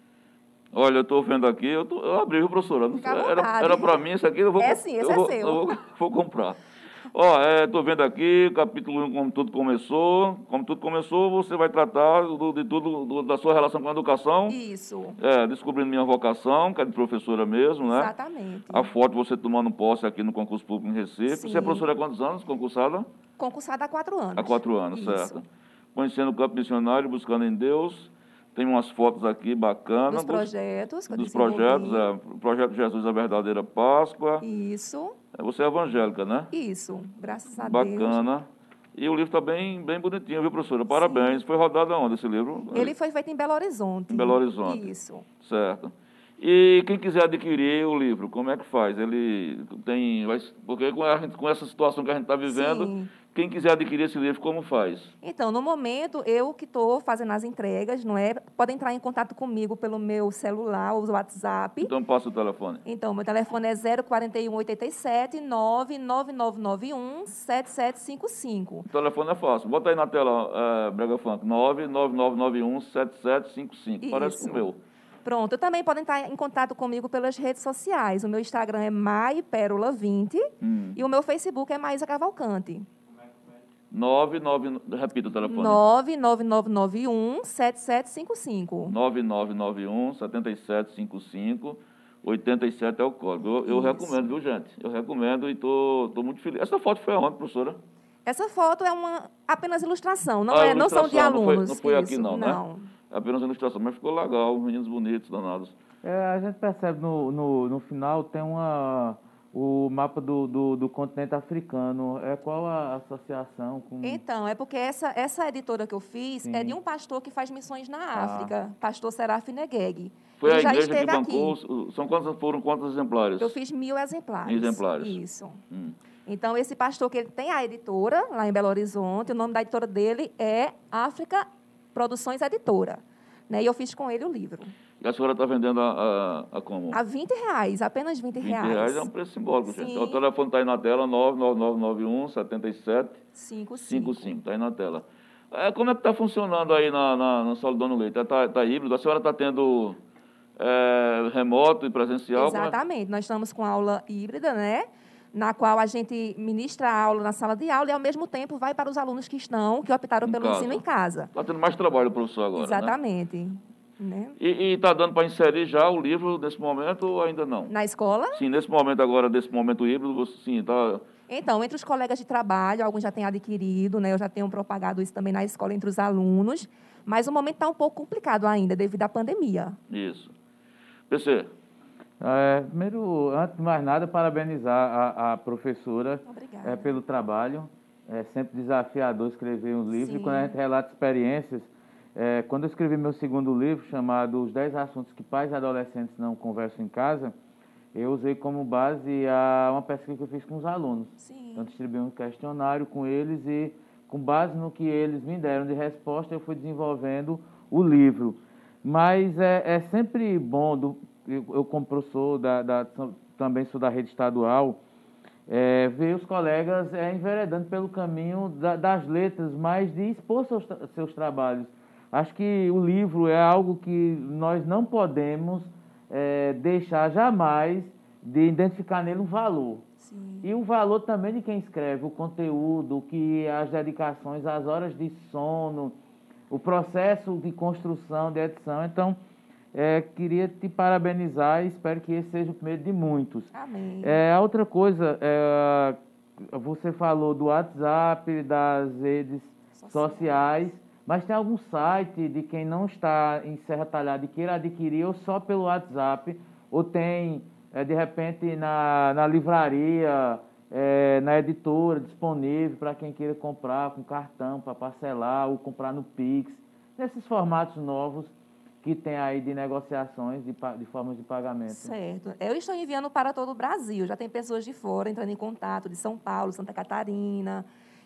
Olha, eu estou vendo aqui, eu, tô, eu abri, viu, professora? Não era para mim, isso aqui eu vou É sim, esse eu é vou, seu. Eu vou, vou comprar. Ó, estou vendo aqui, capítulo 1, como tudo começou. Como tudo começou, você vai tratar do- de tudo, do- da sua relação com a educação. Isso, É, descobrindo minha vocação, que é de professora mesmo, né? exatamente. A foto você tomando posse aqui no concurso público em Recife. Sim. Você é professora há quantos anos, concursada? Concursada há quatro anos. Há quatro anos, Isso. certo. Conhecendo o campo missionário, buscando em Deus. Tem umas fotos aqui bacanas. Dos projetos Dos desenvolvi. projetos, é, projeto Jesus a Verdadeira Páscoa. Isso, É, Você é evangélica, né? isso. Graças a Deus. Bacana. E o livro está bem, bem bonitinho, viu, professora? Parabéns. Foi rodado aonde esse livro? Ele foi feito em Belo Horizonte. Em Belo Horizonte. Isso. Certo. E quem quiser adquirir o livro, como é que faz? Ele tem. porque com, gente- com essa situação que a gente está vivendo, Sim. quem quiser adquirir esse livro, como faz? Então, no momento, eu que estou fazendo as entregas, não é? Pode entrar em contato comigo pelo meu celular ou WhatsApp. Então passa o telefone. Então, meu telefone é 04187 99991 7755. O telefone é fácil. Bota aí na tela, é, Brega Funk, 999917755. Parece com o meu. Pronto, também podem entrar em contato comigo pelas redes sociais. O meu Instagram é maiperola20 Hum. e o meu Facebook é Maísa Cavalcante. 99, repita o telefone. 99991 7755. 9991 7755. 87 é o código. Eu, eu recomendo, viu, gente? Eu recomendo e estou tô, tô muito feliz. Essa foto foi aonde, professora? Essa foto é uma apenas ilustração, não, ah, é, ilustração, não são de alunos. Não foi, não foi aqui, não, né? Não. Apenas ilustração, mas ficou legal, meninos bonitos, danados. É, a gente percebe no, no, no final, tem uma o mapa do, do, do, continente africano. É qual a associação com. Então, é porque essa, essa editora que eu fiz Sim. é de um pastor que faz missões na ah. África, pastor Seraf Negeg. Foi Ele a igreja que bancou. Aqui. São quantos, foram quantos exemplares? Eu fiz mil exemplares. Mil exemplares. Isso. Hum. Então, esse pastor que ele tem a editora lá em Belo Horizonte, o nome da editora dele é África Produções Editora. Né? E eu fiz com ele o livro. E a senhora está vendendo a, a, a, como? A 20 reais, apenas 20, 20 reais. 20 reais é um preço simbólico, Sim. gente. O telefone está aí na tela, 99991 77 55. Está aí na tela. É, como é que está funcionando aí na, na, na Solidão Leite? Está tá híbrido? A senhora está tendo é, remoto e presencial? É? Exatamente. É? Nós estamos com aula híbrida, né? Na qual a gente ministra a aula na sala de aula e, ao mesmo tempo, vai para os alunos que estão, que optaram em pelo casa. ensino em casa. Está tendo mais trabalho, professor, agora, né? Exatamente. Né? Né? E está dando para inserir já o livro nesse momento ou ainda não? Na escola? Sim, nesse momento agora, nesse momento híbrido, sim, está... Então, entre os colegas de trabalho, alguns já têm adquirido, né? Eu já tenho propagado isso também na escola entre os alunos, mas o momento está um pouco complicado ainda, devido à pandemia. Isso. PC. É, primeiro, antes de mais nada, parabenizar a, a professora é, pelo trabalho. É sempre desafiador escrever um livro. Sim. E quando a gente relata experiências, é, quando eu escrevi meu segundo livro, chamado Os 10 Assuntos que Pais e Adolescentes Não Conversam em Casa, eu usei como base a, uma pesquisa que eu fiz com os alunos. Sim. Então, distribuí um questionário com eles e, com base no que eles me deram de resposta, eu fui desenvolvendo o livro. Mas é, é sempre bom, do, eu, eu, como professor, da, da, também sou da rede estadual, é, ver os colegas é, enveredando pelo caminho da, das letras, mas de expor seus, seus trabalhos. Acho que o livro é algo que nós não podemos é, deixar jamais de identificar nele um valor. Sim. E o valor também de quem escreve, o conteúdo, que as dedicações, as horas de sono, o processo de construção, de edição. Então, é, queria te parabenizar e espero que esse seja o primeiro de muitos. Amém. É, a outra coisa, é, você falou do WhatsApp, das redes sociais mas tem algum site de quem não está em Serra Talhada e queira adquirir ou só pelo WhatsApp, ou tem, é, de repente, na, na livraria, é, na editora, disponível para quem queira comprar com cartão, para parcelar ou comprar no Pix, nesses formatos novos que tem aí de negociações de, de formas de pagamento. Certo. Eu estou enviando para todo o Brasil. Já tem pessoas de fora entrando em contato, de São Paulo, Santa Catarina,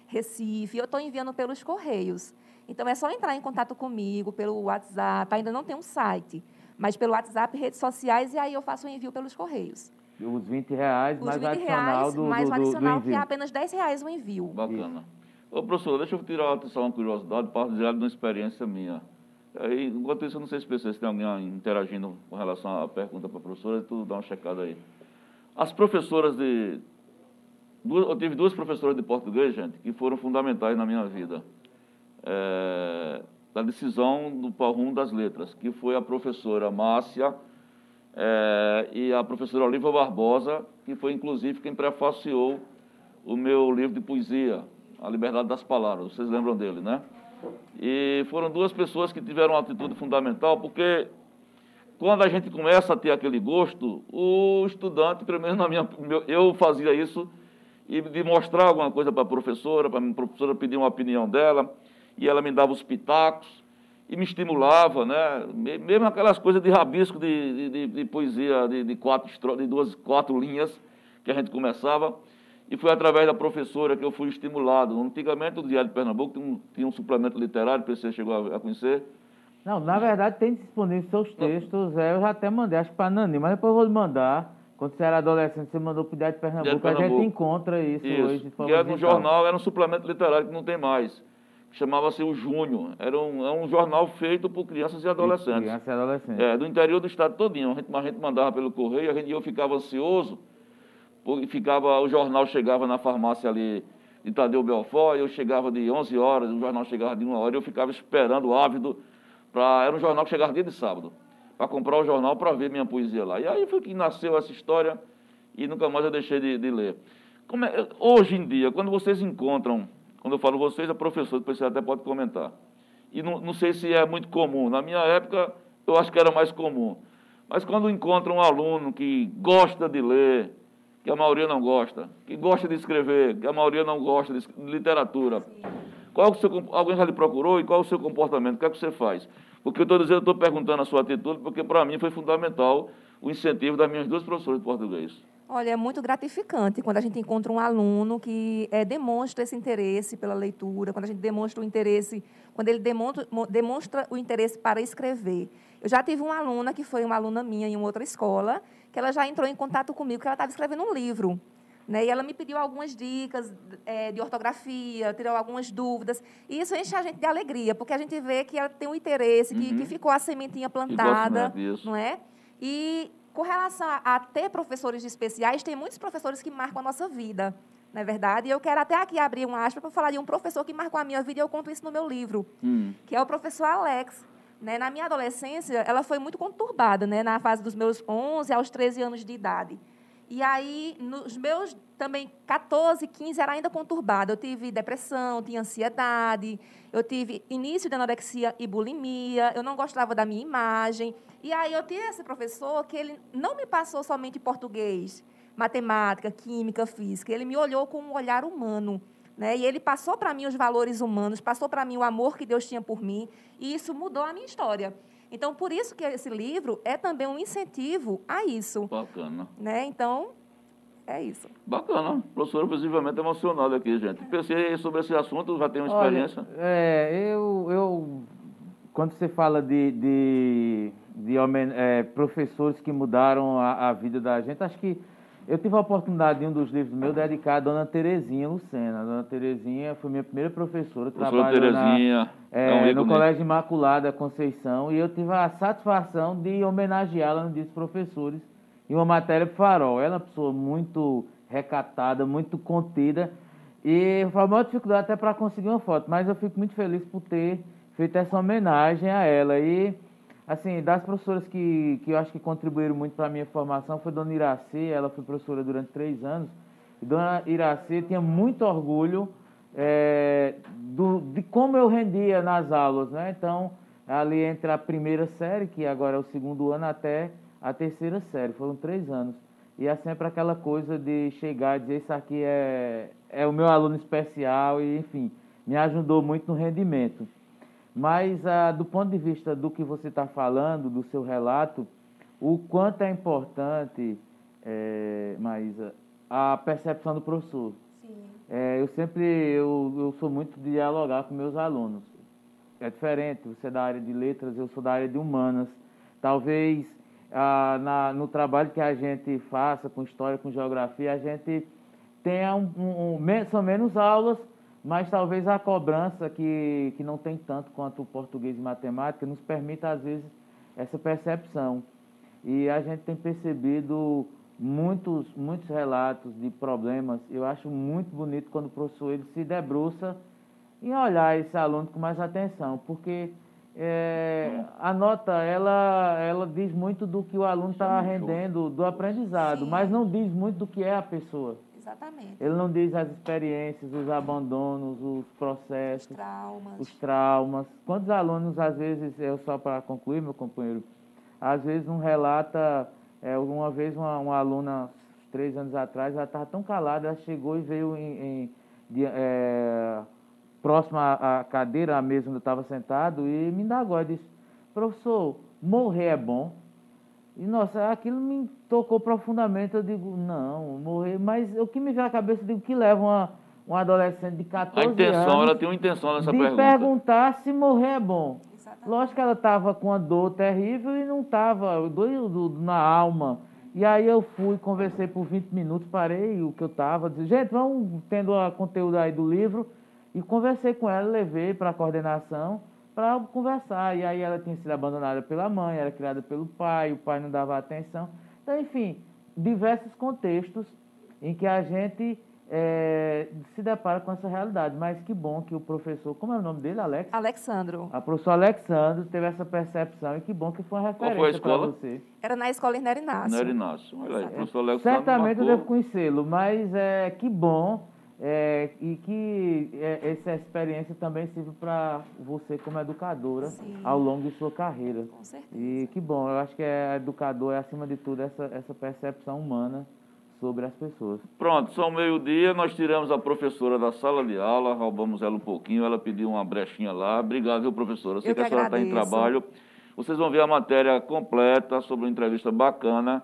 Recife. Eu estou enviando pelos Correios. Então é só entrar em contato comigo pelo WhatsApp, ainda não tem um site, mas pelo WhatsApp, redes sociais, e aí eu faço o envio pelos Correios. Os 20 reais Os mais 20 adicional reais, do, mais do, adicional, do que é apenas 10 reais o envio. Bacana. Ô, professor, deixa eu tirar uma curiosidade para dizer de uma experiência minha. Aí, enquanto isso, eu não sei se vocês tem alguém interagindo com relação à pergunta para a professora, tu dá uma checada aí. As professoras de... Duas, eu tive duas professoras de português, gente, que foram fundamentais na minha vida é, da decisão do Palrum das Letras, que foi a professora Márcia é, e a professora Oliva Barbosa, que foi inclusive quem prefaciou o meu livro de poesia, A Liberdade das Palavras. Vocês lembram dele, né? E foram duas pessoas que tiveram uma atitude fundamental, porque quando a gente começa a ter aquele gosto, o estudante, pelo menos na minha, eu fazia isso, e de mostrar alguma coisa para a professora, para a professora pedir uma opinião dela, e ela me dava os pitacos e me estimulava, né? Mesmo aquelas coisas de rabisco de, de, de poesia de, de, quatro, de duas, quatro linhas que a gente começava. E foi através da professora que eu fui estimulado. Antigamente, o Diário de Pernambuco tinha um, tinha um suplemento literário, você chegou a, a, conhecer. Não, na verdade, tem disponível seus textos. É, eu já até mandei, acho que para Nani, mas depois eu vou mandar. Quando você era adolescente, você mandou para o Diário de Pernambuco. Diário de Pernambuco. A gente encontra isso, isso. hoje. De forma que era um jornal, era um suplemento literário que não tem mais chamava-se o Júnior. Era um, é um jornal feito por crianças e adolescentes. Crianças e adolescentes. É, do interior do estado todinho. A gente, a gente mandava pelo correio, a gente, eu ficava ansioso, ficava, o jornal chegava na farmácia ali de Tadeu Belfort, eu chegava de 11 horas, o jornal chegava de uma hora, eu ficava esperando, ávido, pra, era um jornal que chegava dia de sábado, para comprar o jornal para ver minha poesia lá. E aí foi que nasceu essa história e nunca mais eu deixei de, de ler. É, hoje em dia, quando vocês encontram, quando eu falo vocês, a professora, depois você até pode comentar. E não, não sei se é muito comum. Na minha época, eu acho que era mais comum. Mas quando encontra um aluno que gosta de ler, que a maioria não gosta, que gosta de escrever, que a maioria não gosta de literatura, qual o seu, alguém já lhe procurou e qual é o seu comportamento? O que é que você faz? Porque eu estou dizendo, eu estou perguntando a sua atitude, porque para mim foi fundamental o incentivo das minhas duas professoras de português. Olha, é muito gratificante quando a gente encontra um aluno que é, demonstra esse interesse pela leitura, quando a gente demonstra o interesse, quando ele demonstra, demonstra o interesse para escrever. Eu já tive uma aluna que foi uma aluna minha em uma outra escola, que ela já entrou em contato comigo, que ela estava escrevendo um livro. Né? E ela me pediu algumas dicas é, de ortografia, tirou algumas dúvidas. E isso enche a gente de alegria, porque a gente vê que ela tem um interesse, que, uhum. que ficou a sementinha plantada. Não é? E com relação a, a, ter professores especiais, tem muitos professores que marcam a nossa vida. Não é verdade? E eu quero até aqui abrir uma aspa para falar de um professor que marcou a minha vida, e eu conto isso no meu livro, hum. que é o professor Alex. Né? Na minha adolescência, ela foi muito conturbada, né? na fase dos meus 11 aos 13 anos de idade. E aí, nos meus também 14, 15, era ainda conturbada. Eu tive depressão, tinha ansiedade, eu tive início de anorexia e bulimia, eu não gostava da minha imagem. E aí eu tinha esse professor que ele não me passou somente português, matemática, química, física. Ele me olhou com um olhar humano. Né? E ele passou para mim os valores humanos, passou para mim o amor que Deus tinha por mim, e isso mudou a minha história. Então, por isso que esse livro é também um incentivo a isso. Bacana. Né? Então, é isso. Bacana. Professora visivelmente emocionada aqui, gente. Pensei sobre esse assunto, já tenho experiência. Olha, é, eu, eu, quando você fala de, de, de é, professores que mudaram a, a vida da gente, acho que eu tive a oportunidade de um dos livros meus dedicar a Dona Terezinha Lucena. A Dona Terezinha foi minha primeira professora. Professora Terezinha. Na, é, é no Colégio Imaculada Conceição. E eu tive a satisfação de homenageá-la no Dia dos Professores em uma matéria para Farol. Ela é uma pessoa muito recatada, muito contida. E foi a maior dificuldade até para conseguir uma foto. Mas eu fico muito feliz por ter feito essa homenagem a ela. E assim, das professoras que, que eu acho que contribuíram muito para a minha formação foi Dona Iraci, ela foi professora durante três anos. E Dona Iraci tinha muito orgulho é, do, de como eu rendia nas aulas, né? Então, ali entre a primeira série, que agora é o segundo ano, até a terceira série, foram três anos. E é sempre aquela coisa de chegar e dizer, isso aqui é, é o meu aluno especial, e enfim, me ajudou muito no rendimento. Mas, ah, do ponto de vista do que você está falando, do seu relato, o quanto é importante, é, Maísa, a percepção do professor. Sim. É, eu sempre, eu, eu sou muito de dialogar com meus alunos. É diferente, você é da área de letras, eu sou da área de humanas. Talvez ah, na, no trabalho que a gente faça com história, com geografia, a gente tenha um, um, um, são menos aulas, mas talvez a cobrança, que, que não tem tanto quanto o português e matemática, nos permita, às vezes, essa percepção. E a gente tem percebido muitos, muitos relatos de problemas. Eu acho muito bonito quando o professor ele se debruça em olhar esse aluno com mais atenção, porque é, a nota ela, ela diz muito do que o aluno está rendendo do aprendizado, Sim. mas não diz muito do que é a pessoa. Exatamente. Ele não diz as experiências, os abandonos, os processos, os traumas. Os traumas. Quantos alunos, às vezes, eu só para concluir, meu companheiro, às vezes um relata, é, uma vez uma, uma aluna, três anos atrás, ela estava tão calada, ela chegou e veio em, em de, é, próximo à, cadeira, à mesa onde eu estava sentado, e me indagou, disse, professor, morrer é bom? E, nossa, aquilo me tocou profundamente. Eu digo, não, morrer. Mas o que me veio à cabeça, eu digo, que leva uma, um adolescente de 14 anos... A intenção, anos, ela tem uma intenção nessa de pergunta. perguntar se morrer é bom. Exatamente. Lógico que ela estava com uma dor terrível e não estava, dor na alma. E aí eu fui, conversei por 20 minutos, parei o que eu estava, disse, gente, vamos tendo a conteúdo aí do livro. E conversei com ela, levei para a coordenação para conversar. E aí ela tinha sido abandonada pela mãe, era criada pelo pai, o pai não dava atenção. Então, enfim, diversos contextos em que a gente é, se depara com essa realidade. Mas que bom que o professor, como é o nome dele, Alex? Alexandro. A professora Alexandro teve essa percepção e que bom que foi uma Qual foi a referência para escola? você. Era na escola Irnério Inácio. Era Inácio. Olha aí, Exato. professor Léo Certamente eu marcou. devo conhecê-lo, mas é, que bom é, e que é, essa experiência também sirva para você como educadora Sim. ao longo de sua carreira. Com certeza. E que bom, eu acho que é educador é acima de tudo essa, essa percepção humana sobre as pessoas. Pronto, são meio-dia, nós tiramos a professora da sala de aula, roubamos ela um pouquinho, ela pediu uma brechinha lá. Obrigado, viu, professora? Eu sei Eu que a que senhora está em trabalho. Vocês vão ver a matéria completa sobre uma entrevista bacana,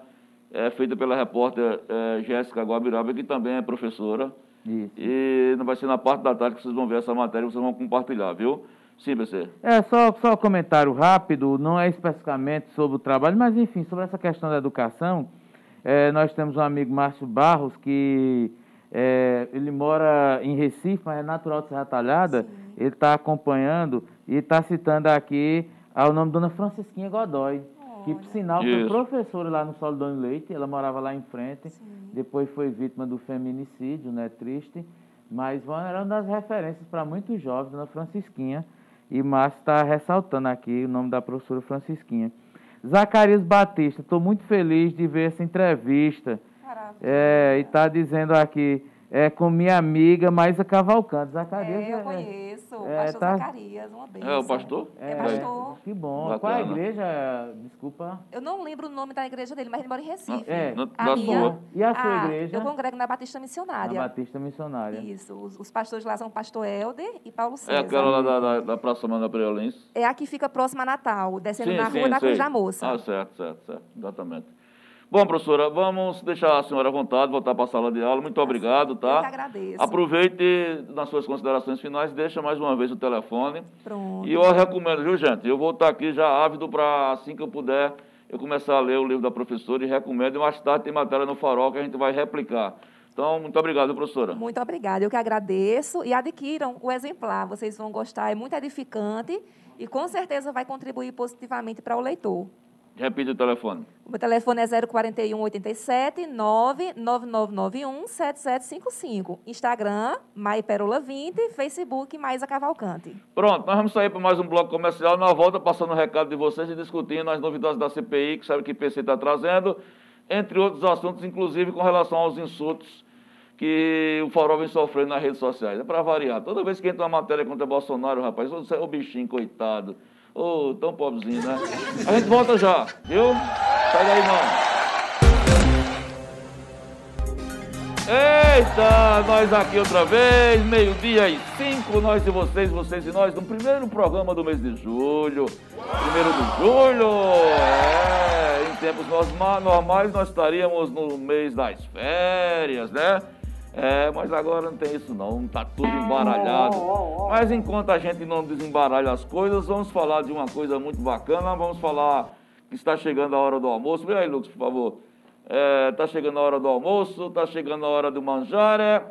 é, feita pela repórter é, Jéssica Guabiraba, que também é professora. Isso. E não vai ser na parte da tarde que vocês vão ver essa matéria, vocês vão compartilhar, viu? Sim, PC. É, só, só um comentário rápido, não é especificamente sobre o trabalho, mas enfim, sobre essa questão da educação, é, nós temos um amigo, Márcio Barros, que é, ele mora em Recife, mas é natural de Serra Talhada, ele está acompanhando e está citando aqui ao nome de Dona Francisquinha Godoy, que por sinal foi Isso. professora lá no Solidão Leite, ela morava lá em frente, depois foi vítima do feminicídio, né, triste, mas era uma das referências para muitos jovens, Dona Francisquinha, e Márcio está ressaltando aqui o nome da professora Francisquinha. Zacarias Batista, estou muito feliz de ver essa entrevista. Maravilha. É, e está dizendo aqui, é com minha amiga Maísa Cavalcante. Zacarias É, eu conheço. O é, pastor tá- Zacarias, uma bênção. É o pastor? É, pastor. Que bom. Bacana. Qual é a igreja? Desculpa. Eu não lembro o nome da igreja dele, mas ele mora em Recife. É. Na- A da minha- sua. E a sua Ah, igreja? Eu congrego na Batista Na Missionária. Batista Missionária. Isso. Os, os pastores lá são o pastor Helder e Paulo É César. aquela lá da, da, da Praça Manda Preolense. É a que fica próxima a Natal, descendo Sim, na sim, rua da sei. Cruz da Moça. Ah, certo, certo, certo. Exatamente. Bom, professora, vamos deixar a senhora à vontade, voltar para a sala de aula. Muito obrigado, Eu que tá? agradeço. Aproveite nas suas considerações finais, deixa mais uma vez o telefone. Pronto. E eu recomendo, viu, gente? Eu vou estar aqui já ávido para, assim que eu puder, eu começar a ler o livro da professora e recomendo. E mais tarde tem matéria no farol que a gente vai replicar. Então, muito obrigado, professora. Muito obrigada. Eu que agradeço e adquiram o exemplar. Vocês vão gostar, é muito edificante e com certeza vai contribuir positivamente para o leitor. Repite o telefone. O meu telefone é 041 87 99991 7755. Instagram, Maiperola 20, Facebook, Maísa Cavalcante. Pronto, nós vamos sair para mais um bloco comercial. Na volta, passando o recado de vocês e discutindo as novidades da CPI, que sabe que o PC está trazendo, entre outros assuntos, inclusive com relação aos insultos que o Farol vem sofrendo nas redes sociais. É para variar. Toda vez que entra uma matéria contra Bolsonaro, rapaz, ô, o bichinho, coitado. Ô, tão pobrezinho, né? A gente volta já, viu? Sai daí, não. Eita, nós aqui outra vez, meio-dia e cinco, nós e vocês, vocês e nós, no primeiro programa do mês de julho. Primeiro de julho, é, em tempos norma- normais nós estaríamos no mês das férias, né? É, mas agora não tem isso não, tá tudo embaralhado. Mas enquanto a gente não desembaralha as coisas, vamos falar de uma coisa muito bacana, vamos falar que está chegando a hora do almoço. Vem aí, Lucas, por favor. É, tá chegando a hora do almoço, tá chegando a hora do manjar, é,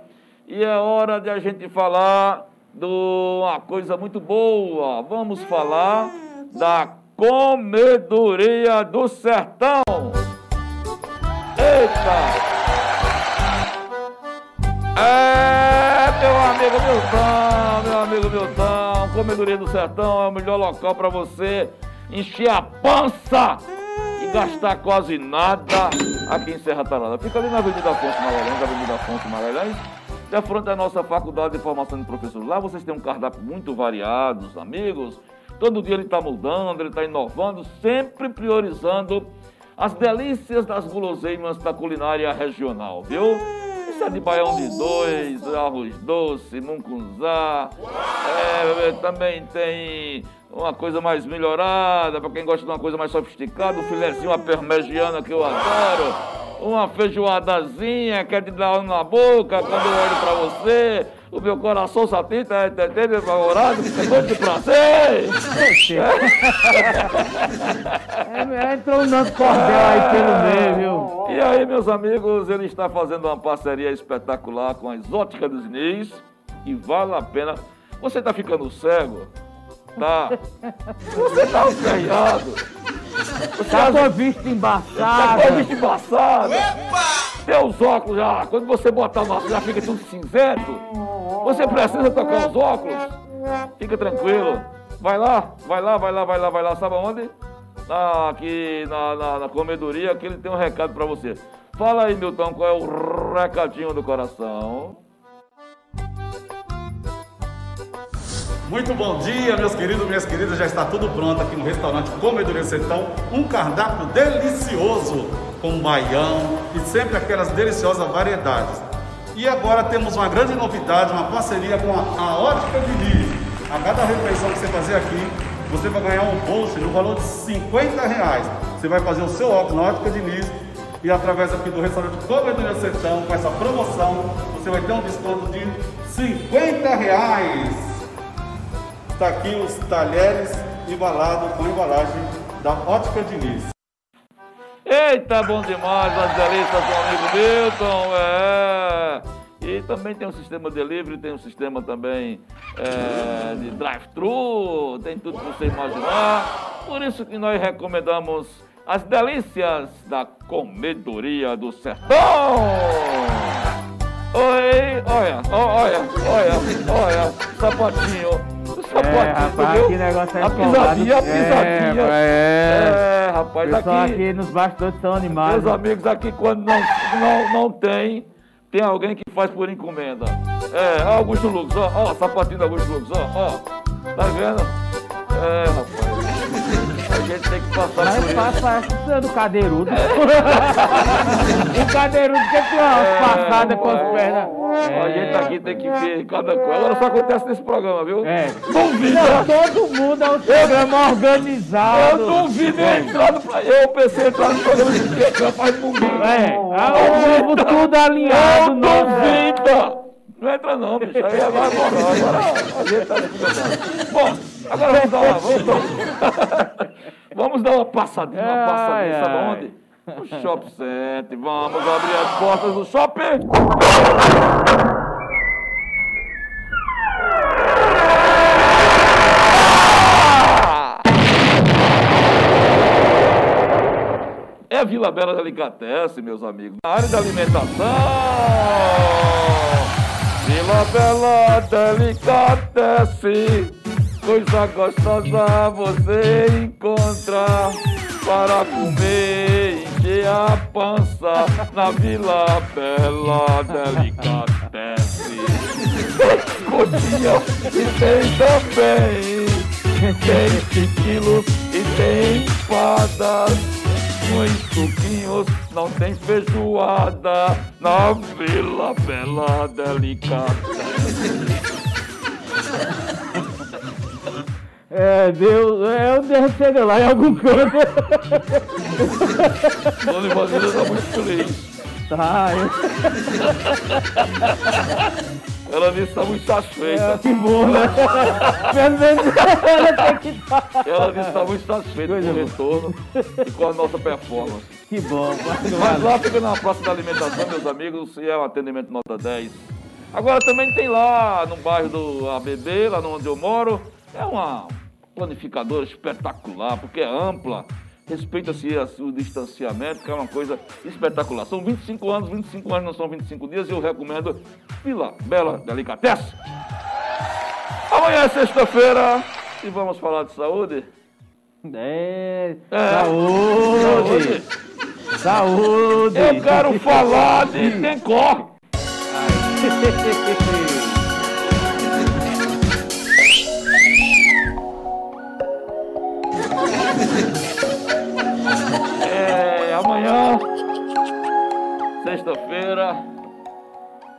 e é hora de a gente falar de uma coisa muito boa. Vamos falar da comedoria do sertão. Eita! Amigo Milton, meu amigo Milton, Comedoria do Sertão é o melhor local para você encher a pança e gastar quase nada aqui em Serra Talada. Fica ali na Avenida Afonso Magalhães, Avenida Afonso Magalhães, de frente à nossa Faculdade de Formação de Professores. Lá vocês têm um cardápio muito variado, amigos. Todo dia ele está mudando, ele está inovando, sempre priorizando as delícias das guloseimas da culinária regional, viu? É de baião de dois, arroz doce, muncunzá. É, também tem uma coisa mais melhorada, para quem gosta de uma coisa mais sofisticada, um filezinho a parmegiana que eu adoro. Uma feijoadazinha que é de dar na boca quando eu olho pra você. O meu coração satita é tete favorado, é muito prazer. É, entrou um Nando Cordel aí pelo meio, viu? E aí, meus amigos, ele está fazendo uma parceria espetacular com a Exótica dos Diniz e vale a pena. Você está ficando cego? Tá. Você está. Você Tá com a vista tá embaçada. com a vista embaçada. Teus óculos já, quando você botar o óculos já fica tudo cinzento. Você precisa tocar os óculos? Fica tranquilo. Vai lá, vai lá, vai lá, vai lá, vai lá. Sabe aonde? Na, aqui na, na, na comedoria, que ele tem um recado para você. Fala aí, Milton, qual é o recadinho do coração? Muito bom dia, meus queridos, minhas queridas. Já está tudo pronto aqui no restaurante Comedoria Sertão. Um cardápio delicioso com baião e sempre aquelas deliciosas variedades. E agora temos uma grande novidade, uma parceria com a, a Ótica Diniz. A cada refeição que você fazer aqui, você vai ganhar um bolso no valor de 50 reais. Você vai fazer o seu óculos na Ótica Diniz e através aqui do restaurante Comedoria Sertão, com essa promoção, você vai ter um desconto de 50 reais. Está aqui os talheres embalados com embalagem da Ótica Diniz. Eita, bom demais, as delícias do amigo Milton, é. E também tem um sistema delivery, tem um sistema também é, de drive-thru, tem tudo que você imaginar. Por isso que nós recomendamos as delícias da comedoria do sertão. Oi, olha, olha, olha, olha, sapatinho é, rapaz, que negócio é A pisadinha, a pisadinha. É, é, rapaz, aqui, aqui nos bastidores são animados. Meus amigos aqui, quando não, não, não tem, tem alguém que faz por encomenda. É, Augusto Lucas, ó, ó, sapatinho do Augusto Lucas, ó, ó. Tá vendo? É, rapaz. A gente tem que passar Mas por passa isso. é do cadeirudo. o cadeirudo que tem uma É, passada com as é. pernas. A gente aqui tem que ver cada coisa. Agora só acontece nesse programa, viu? É. Duvida! Não, todo mundo é um programa organizado. Eu duvido eu entrar no. Eu pensei entrar no programa de que faz comigo. É, ah, o povo tudo alinhado. Eu nossa. duvido! Não entra não, bicho. Aí agora agora, agora a gente tá disputando. Bom, agora vamos dar uma. Vamos dar, vamos dar uma passadinha, uma passadinha, Ai, sabe ai. onde? No Shopping Center. Vamos abrir as portas do shopping. É Vila Bela Delicatessen, meus amigos. Na área da alimentação. Vila Bela Delicatessen. Coisa gostosa você encontra para comer encher a pança na Vila Bela Delicatessen. Coxinha e tem também. Tem quilos e tem espadas. Nos suquinhos não tem feijoada na Vila Bela Delicatessen. É, Deus, é, devo chegar lá em algum canto. Dona Ivanilda tá muito feliz. Tá, eu, Ela disse que tá muito satisfeita. é, que bom, né? Pelo menos ela tem que estar. Ela disse que tá muito satisfeita com o retorno e com a nossa performance. Que bom, mas Mas lá fica na Praça da Alimentação, meus amigos, e é um atendimento nota 10. Agora também tem lá no bairro do ABB, lá onde eu moro, é uma planificadora espetacular, porque é ampla, respeita-se o distanciamento, que é uma coisa espetacular. São 25 anos, 25 anos não são 25 dias, e eu recomendo Vila Bela Delicatessen. Amanhã é sexta-feira e vamos falar de saúde. É, É. saúde, saúde. Eu quero falar de Tencor. sexta-feira,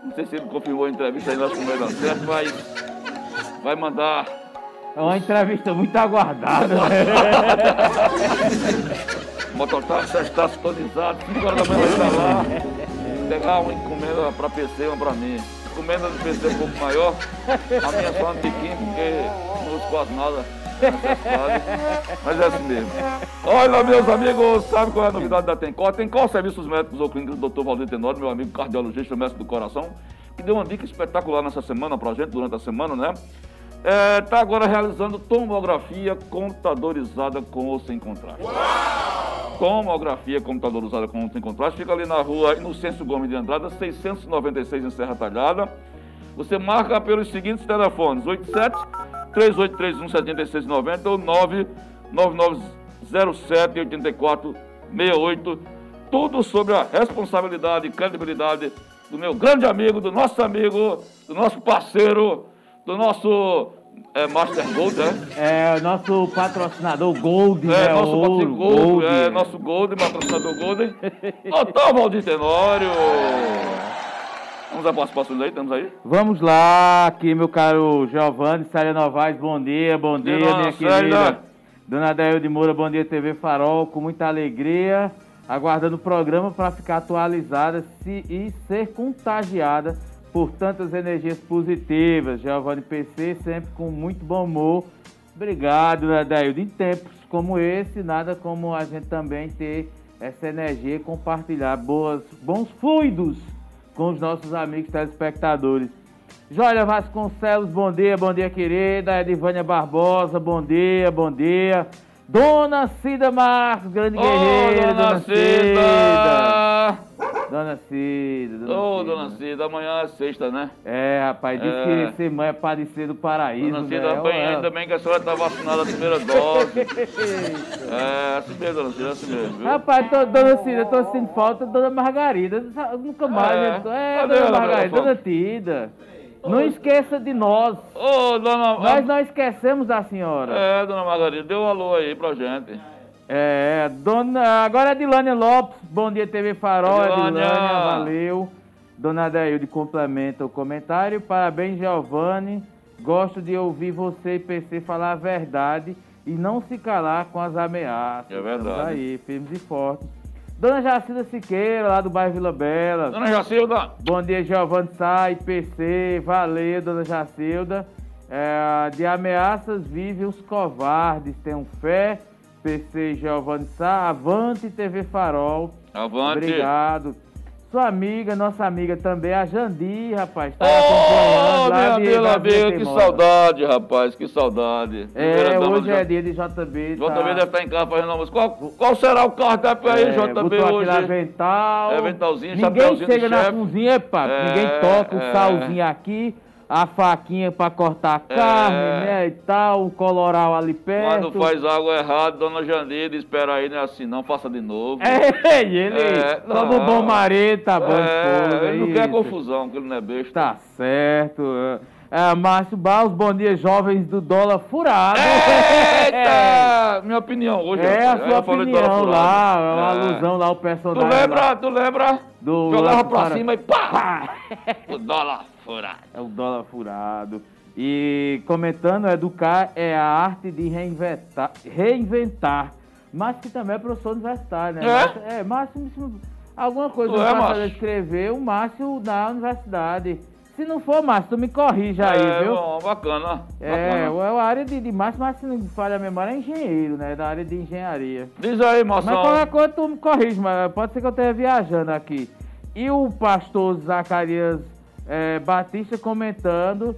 não sei se ele confirmou a entrevista aí, nós como vai dar certo, mas vai mandar É uma entrevista muito aguardada. O mototáxi já está sintonizado, 5 horas da manhã vai estar lá. Pegar uma encomenda para PC, uma para mim. Encomenda do PC um pouco maior, a minha é só um tiquinho, porque não uso quase nada. Necessidade. Mas é assim mesmo. Olha, meus amigos, sabe qual é a novidade da Tencor? Tencor Serviços Médicos ou Clínicos do Dr. Valdir Tenório, meu amigo cardiologista, mestre do coração, que deu uma dica espetacular nessa semana pra gente, durante a semana, né? Está agora realizando tomografia computadorizada com ou sem contraste. tomografia computadorizada com sem contraste. Fica ali na rua Inocêncio Gomes de Andrada, 696 em Serra Talhada. Você marca pelos seguintes telefones: 87 3831 7690 ou 99907 8468. Tudo sobre a responsabilidade e credibilidade do meu grande amigo, do nosso amigo, do nosso parceiro, do nosso é, Master Gold, né? É, nosso patrocinador Gold, É, né? nosso Ouro, patrocinador Gold, Gold. é, nosso Gold, patrocinador Golden. Doutor Valdir Tenório. Vamos à participação aí, temos aí? Vamos lá, aqui meu caro Giovanni Célia Novaes, bom dia, bom dia, Dona minha Célia. querida. Dona Dael de Moura, bom dia TV Farol, com muita alegria, aguardando o programa para ficar atualizada se- e ser contagiada por tantas energias positivas. Giovanni PC, sempre com muito bom humor. Obrigado, Dona Daildo. Em tempos como esse, nada como a gente também ter essa energia e compartilhar boas, bons fluidos com os nossos amigos telespectadores. Jólia Vasconcelos, bom dia, bom dia, querida. Edivânia Barbosa, bom dia, bom dia. Dona Cida Marcos, grande Ô, guerreira, dona Cida. Cida! Dona Cida, Dona Ô, Cida. dona Cida, amanhã é sexta, né? É, rapaz, diz É. que ser mãe é padecer do paraíso, Dona né? Cida, bem, Olha. ainda bem que a senhora está vacinada a primeira dose. É, assim mesmo, dona Cida, assim mesmo, viu? Rapaz, tô, dona Cida, tô sentindo falta da Dona Margarida. Nunca mais, É. né? É, Cadê Dona ela, Margarida? Dona Tida. Não esqueça de nós. Ô, dona... Nós não esquecemos da senhora. É, dona Margarida, dê um alô aí pra gente. É, dona, agora é Dilânia Lopes, bom dia TV Farol, Dilânia. Dilânia, valeu. Dona Adailde complementa o comentário, parabéns Giovanni, gosto de ouvir você e PC falar a verdade e não se calar com as ameaças. É verdade. Estamos aí, firmes e fortes. Dona Jacilda Siqueira, lá do bairro Vila Bela. Dona Jacilda, Bom dia, Giovanni Sai, PC, valeu, dona Jacilda. É, de ameaças vivem os covardes, tenham fé. PC Giovanni Sá, Avante TV Farol. avante. Obrigado. Sua amiga, nossa amiga também, a Jandi, rapaz, tá Ô, acompanhando minha Brasília amiga, que saudade, rapaz, que saudade. É, Primeira hoje é dia de JB. JB tá? deve estar em casa fazendo almoço. Qual, qual será o cardápio aí, É, JB, hoje? avental. É, aventalzinho, Ninguém chega na chefe. cozinha, pá. É, Ninguém toca o é. salzinho aqui, a faquinha pra cortar a carne, É. né, e tal, o coloral ali perto. Quando faz algo errado, dona Jandira, espera aí, não é assim, não, faça de novo. É, e ele, É, como não. bom marido, tá bom, É, esposa, ele não quer isso. confusão, porque ele não é besta. Tá certo. É, Márcio Baus, bom dia, jovens do dólar furado. Eita! Minha opinião hoje. É a sua opinião lá, é uma É. alusão lá, o Tu personagem. lá. lembra, tu lembra? Do Jogava pra para- cima e pá! o dólar furado. É o dólar furado. E comentando, educar é a arte de reinventar, reinventar. Márcio que também é professor universitário, né? É? Márcio- É, Márcio, alguma coisa Tu eu é, escrever, o Márcio na universidade. Se não for, Márcio, tu me corrige aí, é, viu? bom, bacana. É, bacana. a área de, de Márcio, mas se não falha a memória, é engenheiro, né? Da área de engenharia. Diz aí, Mas moção. qualquer coisa tu me corrige, mas pode ser que eu esteja viajando aqui. E o pastor Zacarias eh, Batista comentando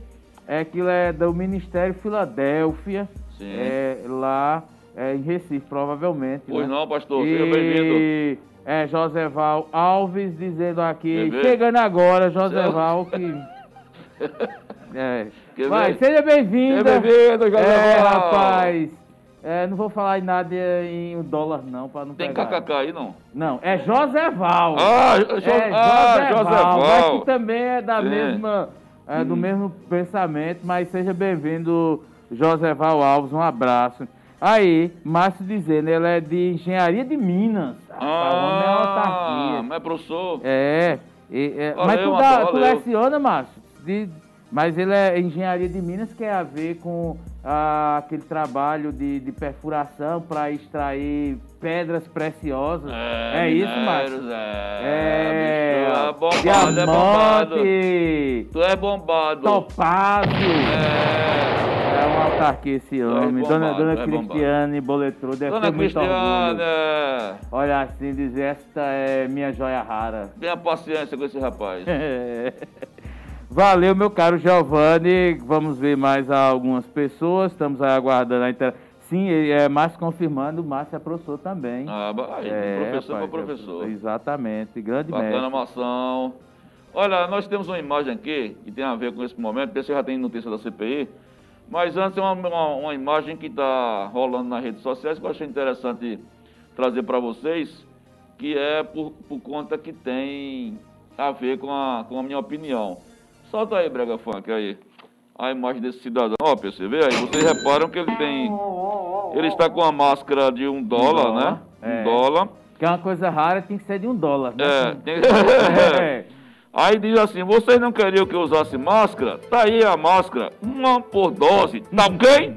é, que ele é do Ministério Filadélfia, é, lá é, em Recife, provavelmente. Pois né? não, pastor, seja bem-vindo. E é, Joseval Alves dizendo aqui, chegando agora, Joseval, que... É. Ver? seja bem-vinda. Seja bem-vindo, Joseval. É, rapaz. É, não vou falar em nada em dólar, não, pra não Tem pegar. kkk aí, não? Não, é Joseval. Ah, Jo- é ah. Joseval. Mas que também é da mesma, é, do mesmo pensamento, mas seja bem-vindo, Joseval Alves, um abraço. Aí, Márcio dizendo, ele é de engenharia de Minas. É Ah, autarquia. mas professor. É, e- é, Valeu, mas tu, dá, tu valeu. leciona, Márcio? De- mas ele é engenharia de Minas, que é a ver com ah, aquele trabalho de, de perfuração para extrair pedras preciosas. É, isso, Márcio? minérios, É, É, bicho, é bombado, é bombado. diamante, Tu é bombado. topázio. É. É uma autarquia esse é homem. Dona, bombado, Dona é bombado. Cristiane Boletrou deve Dona ter muito Cristiane, orgulho. é. Olha assim, dizer, esta é minha joia rara. tenha paciência com esse rapaz. É. Valeu, meu caro Giovanni. Vamos ver mais algumas pessoas. Estamos aí aguardando a interação. sim, é, Márcio confirmando, Márcio é professor também. Ah, aí, é, professor para professor. Exatamente, grande Bacana mestre. Mação. Olha, nós temos uma imagem aqui que tem a ver com esse momento, penso que já tem notícia da CPI, mas antes tem uma, uma, uma imagem que está rolando nas redes sociais que eu achei interessante trazer para vocês, que é por, por conta que tem a ver com a, com a minha opinião. Solta aí, Brega Funk, aí. A imagem desse cidadão. Ó, você vê aí, vocês reparam que ele tem. Ele está com a máscara de um dólar, um dólar né? É. Um dólar. Que é uma coisa rara, tem que ser de um dólar. Né? É, tem... é. Aí diz assim, vocês não queriam que eu usasse máscara? Tá aí a máscara, uma por dose, tá ok?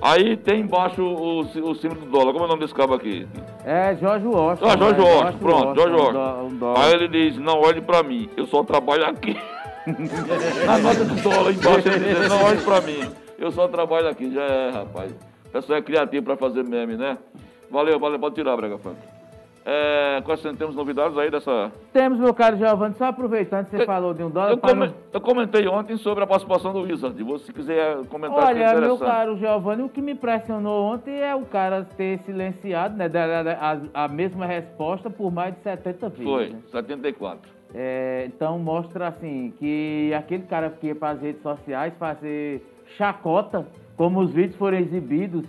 Aí tem embaixo o, o símbolo do dólar. Como é o nome desse cabo aqui? É Jorge Washington. Ah, Jorge né? Washington, pronto, Jorge Washington. Aí ele diz, não olhe pra mim, eu só trabalho aqui. Na nota do dólar embaixo ele não olhe pra mim, eu só trabalho aqui. Já é, rapaz. O pessoal é criativo pra fazer meme, né? Valeu, valeu, pode tirar, Brega Funk. É, quais temos novidades aí dessa. Temos, meu caro Giovanni, só aproveitando que você eu, falou de um dólar. Eu, come, eu, comentei ontem sobre a participação do Wizard. Se quiser comentar Olha, é meu caro Giovanni, o que me impressionou ontem é o cara ter silenciado, né? A, a mesma resposta por mais de 70 vezes. Foi, né? 74. É, então mostra assim que aquele cara que ia para as redes sociais fazer chacota, como os vídeos foram exibidos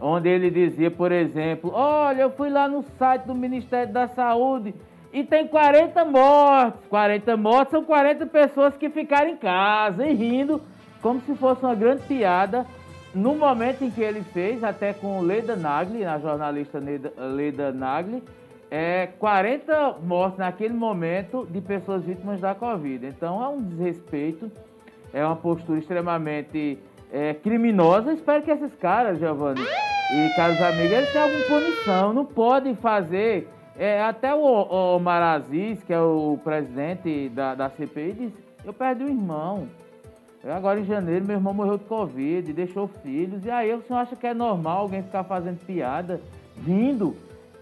onde ele dizia, por exemplo, olha, eu fui lá no site do Ministério da Saúde e tem 40 mortes. 40 mortes são 40 pessoas que ficaram em casa e rindo como se fosse uma grande piada. No momento em que ele fez, até com Leda Nagli, a jornalista Leda Nagli, é 40 mortes naquele momento de pessoas vítimas da Covid. Então é um desrespeito, é uma postura extremamente é, criminosa. Espero que esses caras, Giovanni e caros amigos, eles tenham alguma punição. Não podem fazer. É, até o, o Aziz, que é o presidente da, da CPI, disse: Eu perdi um irmão. Agora em janeiro, meu irmão morreu de Covid, deixou filhos. E aí o senhor acha que é normal alguém ficar fazendo piada, vindo?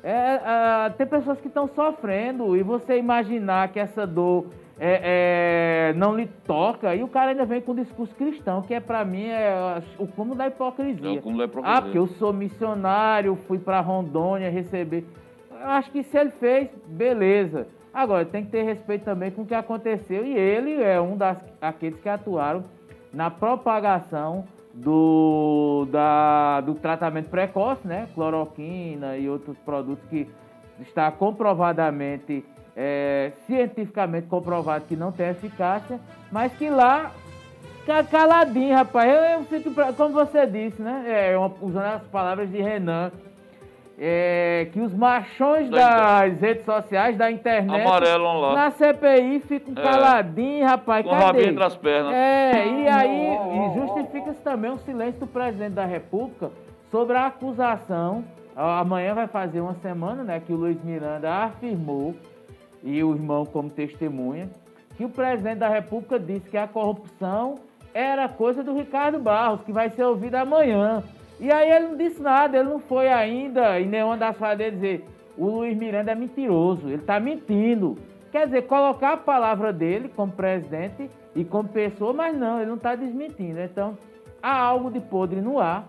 É, é, tem pessoas que estão sofrendo e você imaginar que essa dor é, é, não lhe toca, e o cara ainda vem com o discurso cristão, que é para mim é o cúmulo da hipocrisia. É o cúmulo da hipocrisia. Ah, porque eu sou missionário, fui para Rondônia receber. Eu acho que se ele fez, beleza. Agora, tem que ter respeito também com o que aconteceu, e ele é um das, aqueles que atuaram na propagação do, da, do tratamento precoce, né? Cloroquina e outros produtos que está comprovadamente é, cientificamente comprovado que não tem eficácia, mas que lá caladinho, rapaz. Eu, eu fico, como você disse, né? É, uma, usando as palavras de Renan, é, que os machões das redes sociais, da internet, Amarelam lá. na CPI ficam é. caladinhos, rapaz. Com cadê? o rabinho entre as pernas. É, e aí e justifica-se também o silêncio do presidente da República sobre a acusação. Amanhã vai fazer uma semana, né, que o Luiz Miranda afirmou e o irmão como testemunha, que o presidente da República disse que a corrupção era coisa do Ricardo Barros, que vai ser ouvido amanhã. E aí ele não disse nada, ele não foi ainda em nenhuma das falas dele dizer o Luiz Miranda é mentiroso, ele está mentindo. Quer dizer, colocar a palavra dele como presidente e como pessoa, mas não, ele não está desmentindo. Então, há algo de podre no ar.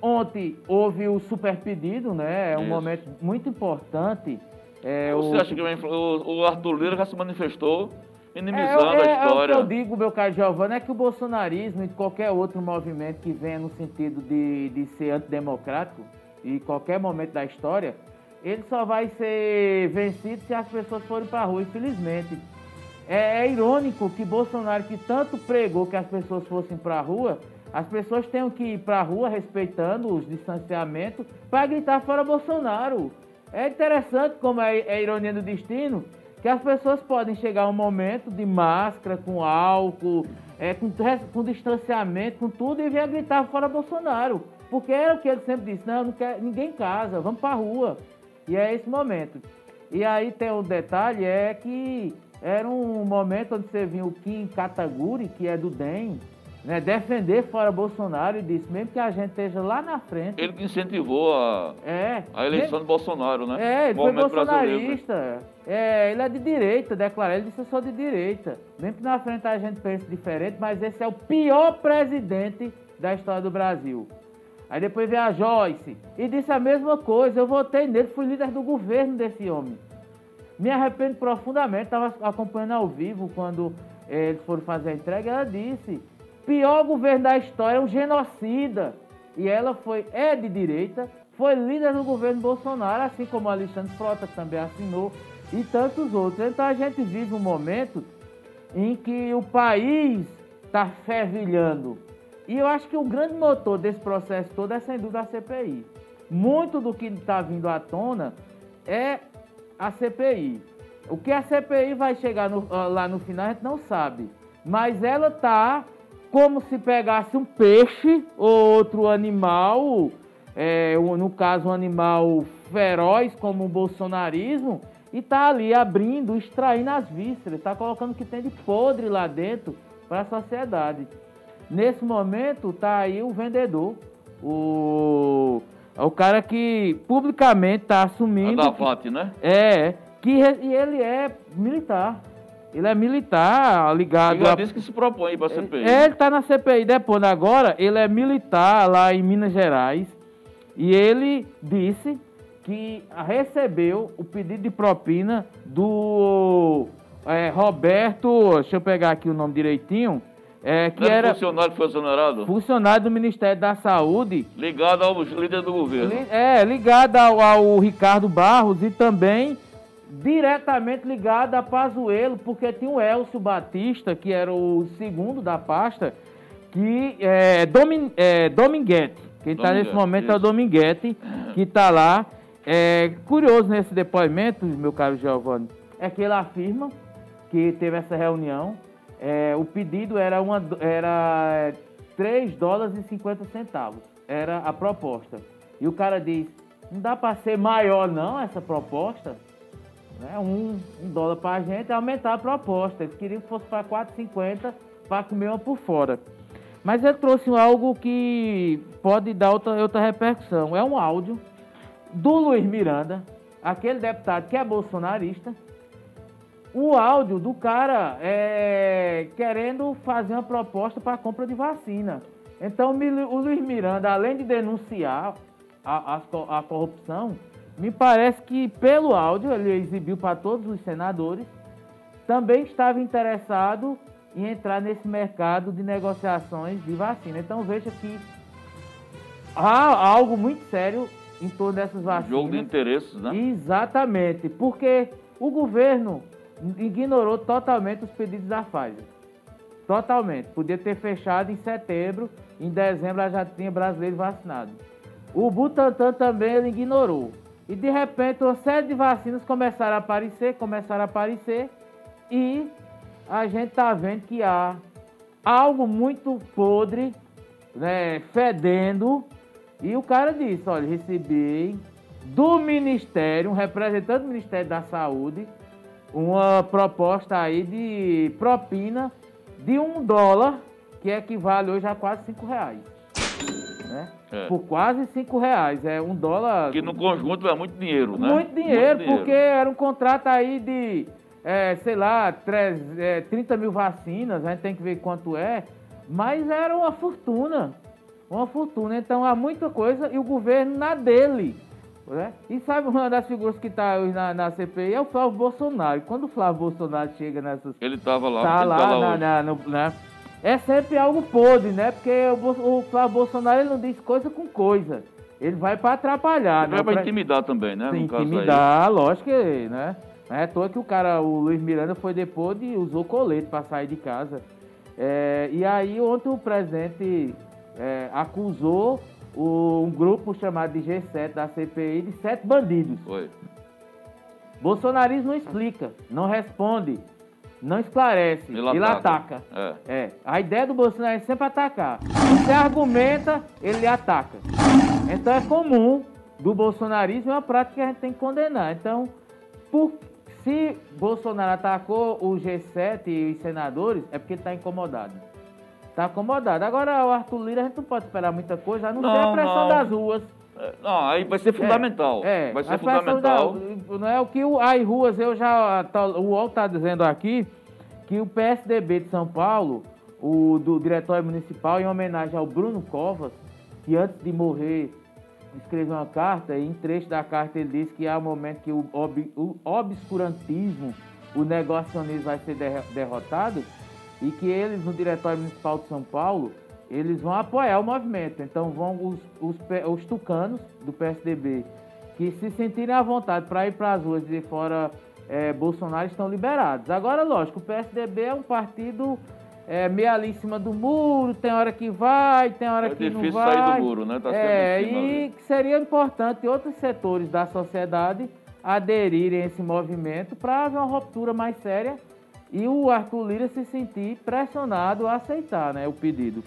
Ontem houve o super pedido, né? É um Isso. momento muito importante é, Você o... acha que o, o Arthur Lira já se manifestou minimizando é, é, a história? É o que eu digo, meu caro Giovanni, é que o bolsonarismo e qualquer outro movimento que venha no sentido de, de ser antidemocrático, e qualquer momento da história, ele só vai ser vencido se as pessoas forem para a rua, infelizmente. É, é, irônico que Bolsonaro, que tanto pregou que as pessoas fossem para a rua, as pessoas tenham que ir para a rua respeitando os distanciamentos para gritar fora Bolsonaro. É interessante como é, é ironia do destino que as pessoas podem chegar um momento de máscara, com álcool, é, com, com distanciamento, com tudo, e vir gritar fora Bolsonaro. Porque era o que ele sempre disse, não, não quer ninguém em casa, vamos para rua. E é esse momento. E aí tem um detalhe, é que era um momento onde você viu o Kim Kataguri, que é do DEM, né, defender fora Bolsonaro e disse, mesmo que a gente esteja lá na frente. Ele que incentivou a, é, a eleição de Bolsonaro, né? É, ele foi bolsonarista. É, ele é de direita, declarou, ele disse eu sou de direita. Mesmo que na frente a gente pense diferente, mas esse é o pior presidente da história do Brasil. Aí depois veio a Joyce e disse a mesma coisa. Eu votei nele, fui líder do governo desse homem. Me arrependo profundamente, estava acompanhando ao vivo quando eh, eles foram fazer a entrega. Ela disse: pior governo da história, um genocida. E ela foi, é de direita, foi líder do governo Bolsonaro, assim como Alexandre Frota, também assinou, e tantos outros. Então a gente vive um momento em que o país está fervilhando. E eu acho que o grande motor desse processo todo é sem dúvida a CPI. Muito do que está vindo à tona é a CPI. O que a CPI vai chegar no, lá no final a gente não sabe. Mas ela está como se pegasse um peixe ou outro animal, é, no caso um animal feroz como o bolsonarismo, e está ali abrindo, extraindo as vísceras, está colocando o que tem de podre lá dentro para a sociedade. Nesse momento está aí o vendedor, o o cara que publicamente está assumindo. Adafate, né? É, que e ele é militar. Ele é militar, ligado. Ele a... disse que se propõe para a CPI. É, ele está na CPI depondo agora. Ele é militar lá em Minas Gerais. E ele disse que recebeu o pedido de propina do é, Roberto. Deixa eu pegar aqui o nome direitinho. É, que era, era funcionário que foi exonerado? Funcionário do Ministério da Saúde. Ligado ao líder do governo. É, ligado ao, ao Ricardo Barros e também diretamente ligado a Pazuello, porque tinha o Elcio Batista, que era o segundo da pasta, que é, Domin, é Dominguete. Quem está nesse momento isso. é o Dominguete, que está lá. É, curioso nesse depoimento, meu caro Giovanni, é que ele afirma que teve essa reunião é, o pedido era, uma, era 3 dólares e 50 centavos. Era a proposta. E o cara diz, não dá para ser maior não essa proposta. Né? Um, um dólar para a gente é aumentar a proposta. Eles queriam que fosse para 4,50 para comer uma por fora. Mas ele trouxe algo que pode dar outra, outra repercussão. É um áudio do Luiz Miranda, aquele deputado que é bolsonarista, o áudio do cara é, querendo fazer uma proposta para compra de vacina. Então, o Luiz Miranda, além de denunciar a, a, a corrupção, me parece que pelo áudio, ele exibiu para todos os senadores, também estava interessado em entrar nesse mercado de negociações de vacina. Então, veja que há algo muito sério em torno dessas vacinas. Jogo de interesses, né? Exatamente, porque o governo ignorou totalmente os pedidos da Pfizer. Totalmente. Podia ter fechado em setembro, em dezembro já tinha brasileiro vacinado. O Butantan também ele ignorou. E de repente uma série de vacinas começaram a aparecer, começaram a aparecer, e a gente está vendo que há algo muito podre, né, fedendo, e o cara disse, olha, recebi do Ministério, um representante do Ministério da Saúde, uma proposta aí de propina de um dólar, que equivale hoje a quase cinco reais. Né? É. Por quase cinco reais. É um dólar. Que no conjunto é muito dinheiro, né? Muito dinheiro, muito porque dinheiro. era um contrato aí de, é, sei lá, 3, é, 30 mil vacinas, a gente tem que ver quanto é. Mas era uma fortuna. Uma fortuna. Então há muita coisa e o governo na dele. Né? E sabe uma das figuras que está na, na CPI é o Flávio Bolsonaro. Quando o Flávio Bolsonaro chega nessas. Ele estava lá, tá lá, tá lá na, na, no, né? É sempre algo podre, né? Porque o, o Flávio Bolsonaro ele não diz coisa com coisa. Ele vai para atrapalhar. Ele né? vai para intimidar também, né? intimidar, lógico que, né? Não é à toa que o cara, o Luiz Miranda, foi depois e usou colete para sair de casa. É, e aí ontem o presidente é, acusou um grupo chamado de G7 da CPI de sete bandidos. Oi. Bolsonarismo não explica, não responde, não esclarece, ele, ele ataca. É. é. A ideia do Bolsonaro é sempre atacar. Se argumenta, ele ataca. Então é comum do bolsonarismo, é uma prática que a gente tem que condenar. Então, por, se Bolsonaro atacou o G7 e os senadores, é porque ele está incomodado. Tá acomodado. Agora, o Arthur Lira, a gente não pode esperar muita coisa, a não, não ser a pressão não. das ruas. É, não, aí vai ser fundamental. É, é vai ser fundamental. Da, não é o que o, as ruas, eu já. Tá, o UOL está dizendo aqui que o PSDB de São Paulo, o do Diretório Municipal, em homenagem ao Bruno Covas, que antes de morrer escreveu uma carta, e em trecho da carta ele diz que há um momento que o, ob, o obscurantismo, o negacionismo vai ser derrotado e que eles, no Diretório Municipal de São Paulo, eles vão apoiar o movimento. Então vão os, os, os tucanos do PSDB que se sentirem à vontade para ir para as ruas de fora é, Bolsonaro estão liberados. Agora, lógico, o PSDB é um partido é, meio ali em cima do muro, tem hora que vai, tem hora é que não vai. É difícil sair do muro, né? Tá é, e seria importante outros setores da sociedade aderirem a esse movimento para haver uma ruptura mais séria e o Arthur Lira se sentir pressionado a aceitar né, o pedido.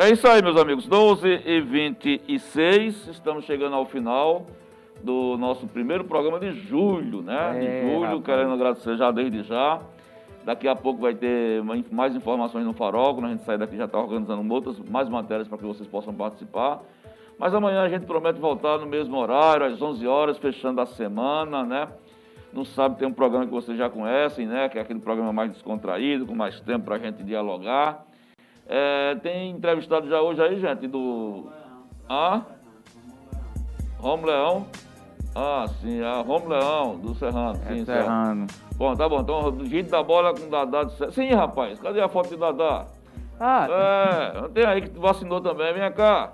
É isso aí, meus amigos. 12 e 26, estamos chegando ao final do nosso primeiro programa de julho, né? É, de julho, rapaz. querendo agradecer já desde já. Daqui a pouco vai ter mais informações no Farol, quando a gente sair daqui já está organizando outras, mais matérias para que vocês possam participar. Mas amanhã a gente promete voltar no mesmo horário, às 11 horas, fechando a semana, né? No sábado tem um programa que vocês já conhecem, né? Que é aquele programa mais descontraído, com mais tempo para a gente dialogar. É, tem entrevistado já hoje aí, gente, do... Ah? Romo Leão. Ah, sim, a Romo Leão, do Serrano. É sim, Serrano. Bom, tá bom. Então, gente da bola com Dadá. Sim, rapaz. Cadê a foto de Dadá? Ah. É, tem aí que vacinou também. Vem cá.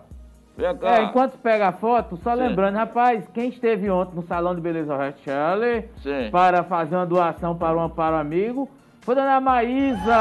Vem cá. É, enquanto pega a foto, só Sim. lembrando, rapaz, quem esteve ontem no Salão de Beleza Rachelle para fazer uma doação para um amparo amigo foi Dona Maísa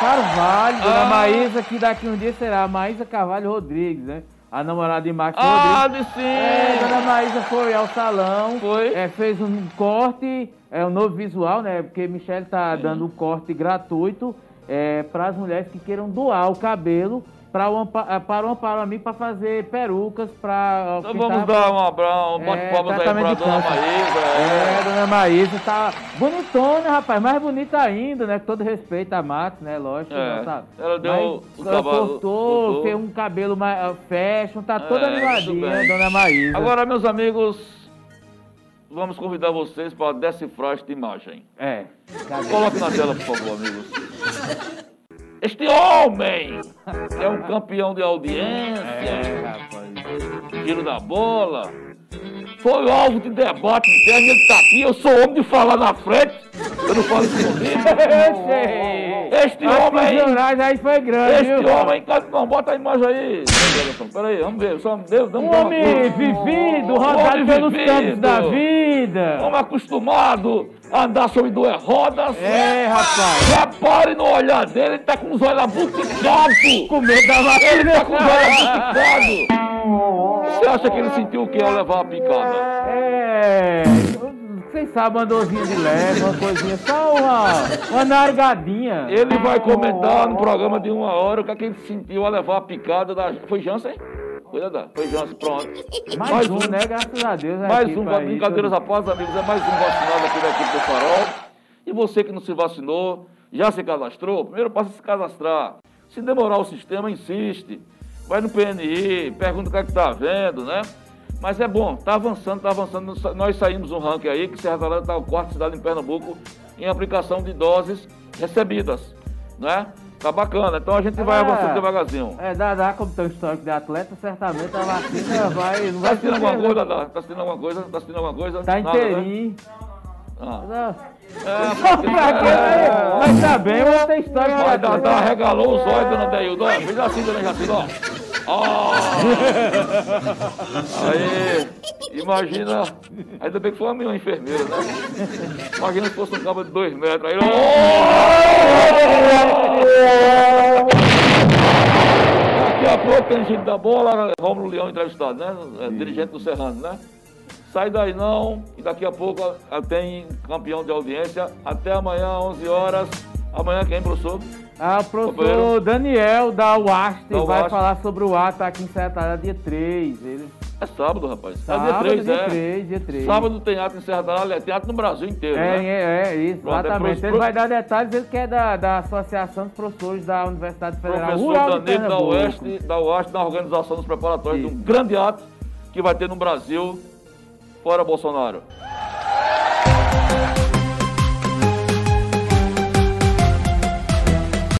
Carvalho. Dona ah. Maísa, que daqui um dia será Maísa Carvalho Rodrigues, né? a namorada de Max ah, Rodrigues. Ah, sim! É, Dona Maísa foi ao salão. Foi. É, fez um corte, é um novo visual, né? Porque Michelle tá sim. dando um corte gratuito é, para as mulheres que queiram doar o cabelo para o, para o Amparo Amigo para fazer perucas para. Então vamos dar um abraço, um bate é, palmas aí para Dona Maísa. É. é, Dona Maísa tá bonitona, rapaz, mais bonita ainda, né? Com todo respeito a Max, né? Lógico. É. Tá, ela deu Mas, o ela cortou, cortou, fez um cabelo mais fashion, tá toda é, animadinha, Dona Maísa. Agora, meus amigos, vamos convidar vocês para decifrar esta imagem. É. Coloque na tela, por favor, amigos. Este homem é um campeão de audiência. É, rapaz. Tiro da bola. Foi alvo de debate interno, ele tá aqui, eu sou homem de falar na frente. Eu não falo escondido. este homem. aí foi grande. Este viu, homem, não, bota a imagem aí. Peraí, vamos ver. Só Deus, um homem vivido, rodado pelos campos da vida. Homem acostumado a andar sobre duas rodas. É, rapaz. Repare no olhar dele, ele tá com os olhos abuticados. Com medo da vacina. Ele tá com os olhos abuticados. Você acha que ele sentiu o que ao levar a picada? É. Vocês sabem, uma dorzinha de leve, uma coisinha, só uma, uma nargadinha. Ele vai comentar no programa de uma hora o que, é que ele sentiu ao levar a picada da. Foi Jansen? Foi, Dadá? Foi Jansen, pronto. Mais, mais um, um, né? Graças a Deus. Mais um, brincadeiras à paz, amigos. É mais um vacinado aqui da equipe do Farol. E você que não se vacinou, já se cadastrou? Primeiro passo é se cadastrar. Se demorar o sistema, insiste vai no PNI, pergunta o que é que está vendo, né? Mas é bom, está avançando, está avançando. Nós saímos um ranking aí que Serra Talhada está o quarto cidade em Pernambuco em aplicação de doses recebidas, né? Tá bacana, então a gente vai é, avançando devagarzinho. É, Dadá, como tem um histórico de atleta, certamente a vacina vai. Não vai tá assistindo alguma coisa, Dadá? Tá assistindo alguma coisa? Tá assistindo alguma coisa? Tá inteirinho. Ah. É, mas tá bem, mas tem história. Vai, Dadá regalou os olhos, dona Deildo. Fez assim, dona Jacinda, ó. Aí, imagina. Ainda bem que foi uma enfermeira, né? Imagina se fosse um cabo de dois metros. Aí! Daqui a pouco tem gente da bola, Romulo Leão entrevistado, né? É, dirigente do Serrano, né? Sai daí não, e daqui a pouco tem campeão de audiência. Até amanhã, 11 horas. Amanhã quem, professor? Ah, o professor Daniel da UAST da vai falar sobre o ato aqui em Serra dia 3. Ele... É sábado, rapaz. Sábado, é dia 3, dia é. 3, dia 3. Sábado tem ato em Serra Talhada, é teatro no Brasil inteiro, é, né? É, é, isso, Pronto, é exatamente. É ele vai dar detalhes, ele que é da, da Associação dos Professores da Universidade Federal Professor Rural Danilo da Oeste, da UAST, na organização dos preparatórios isso. de um grande ato que vai ter no Brasil, fora Bolsonaro.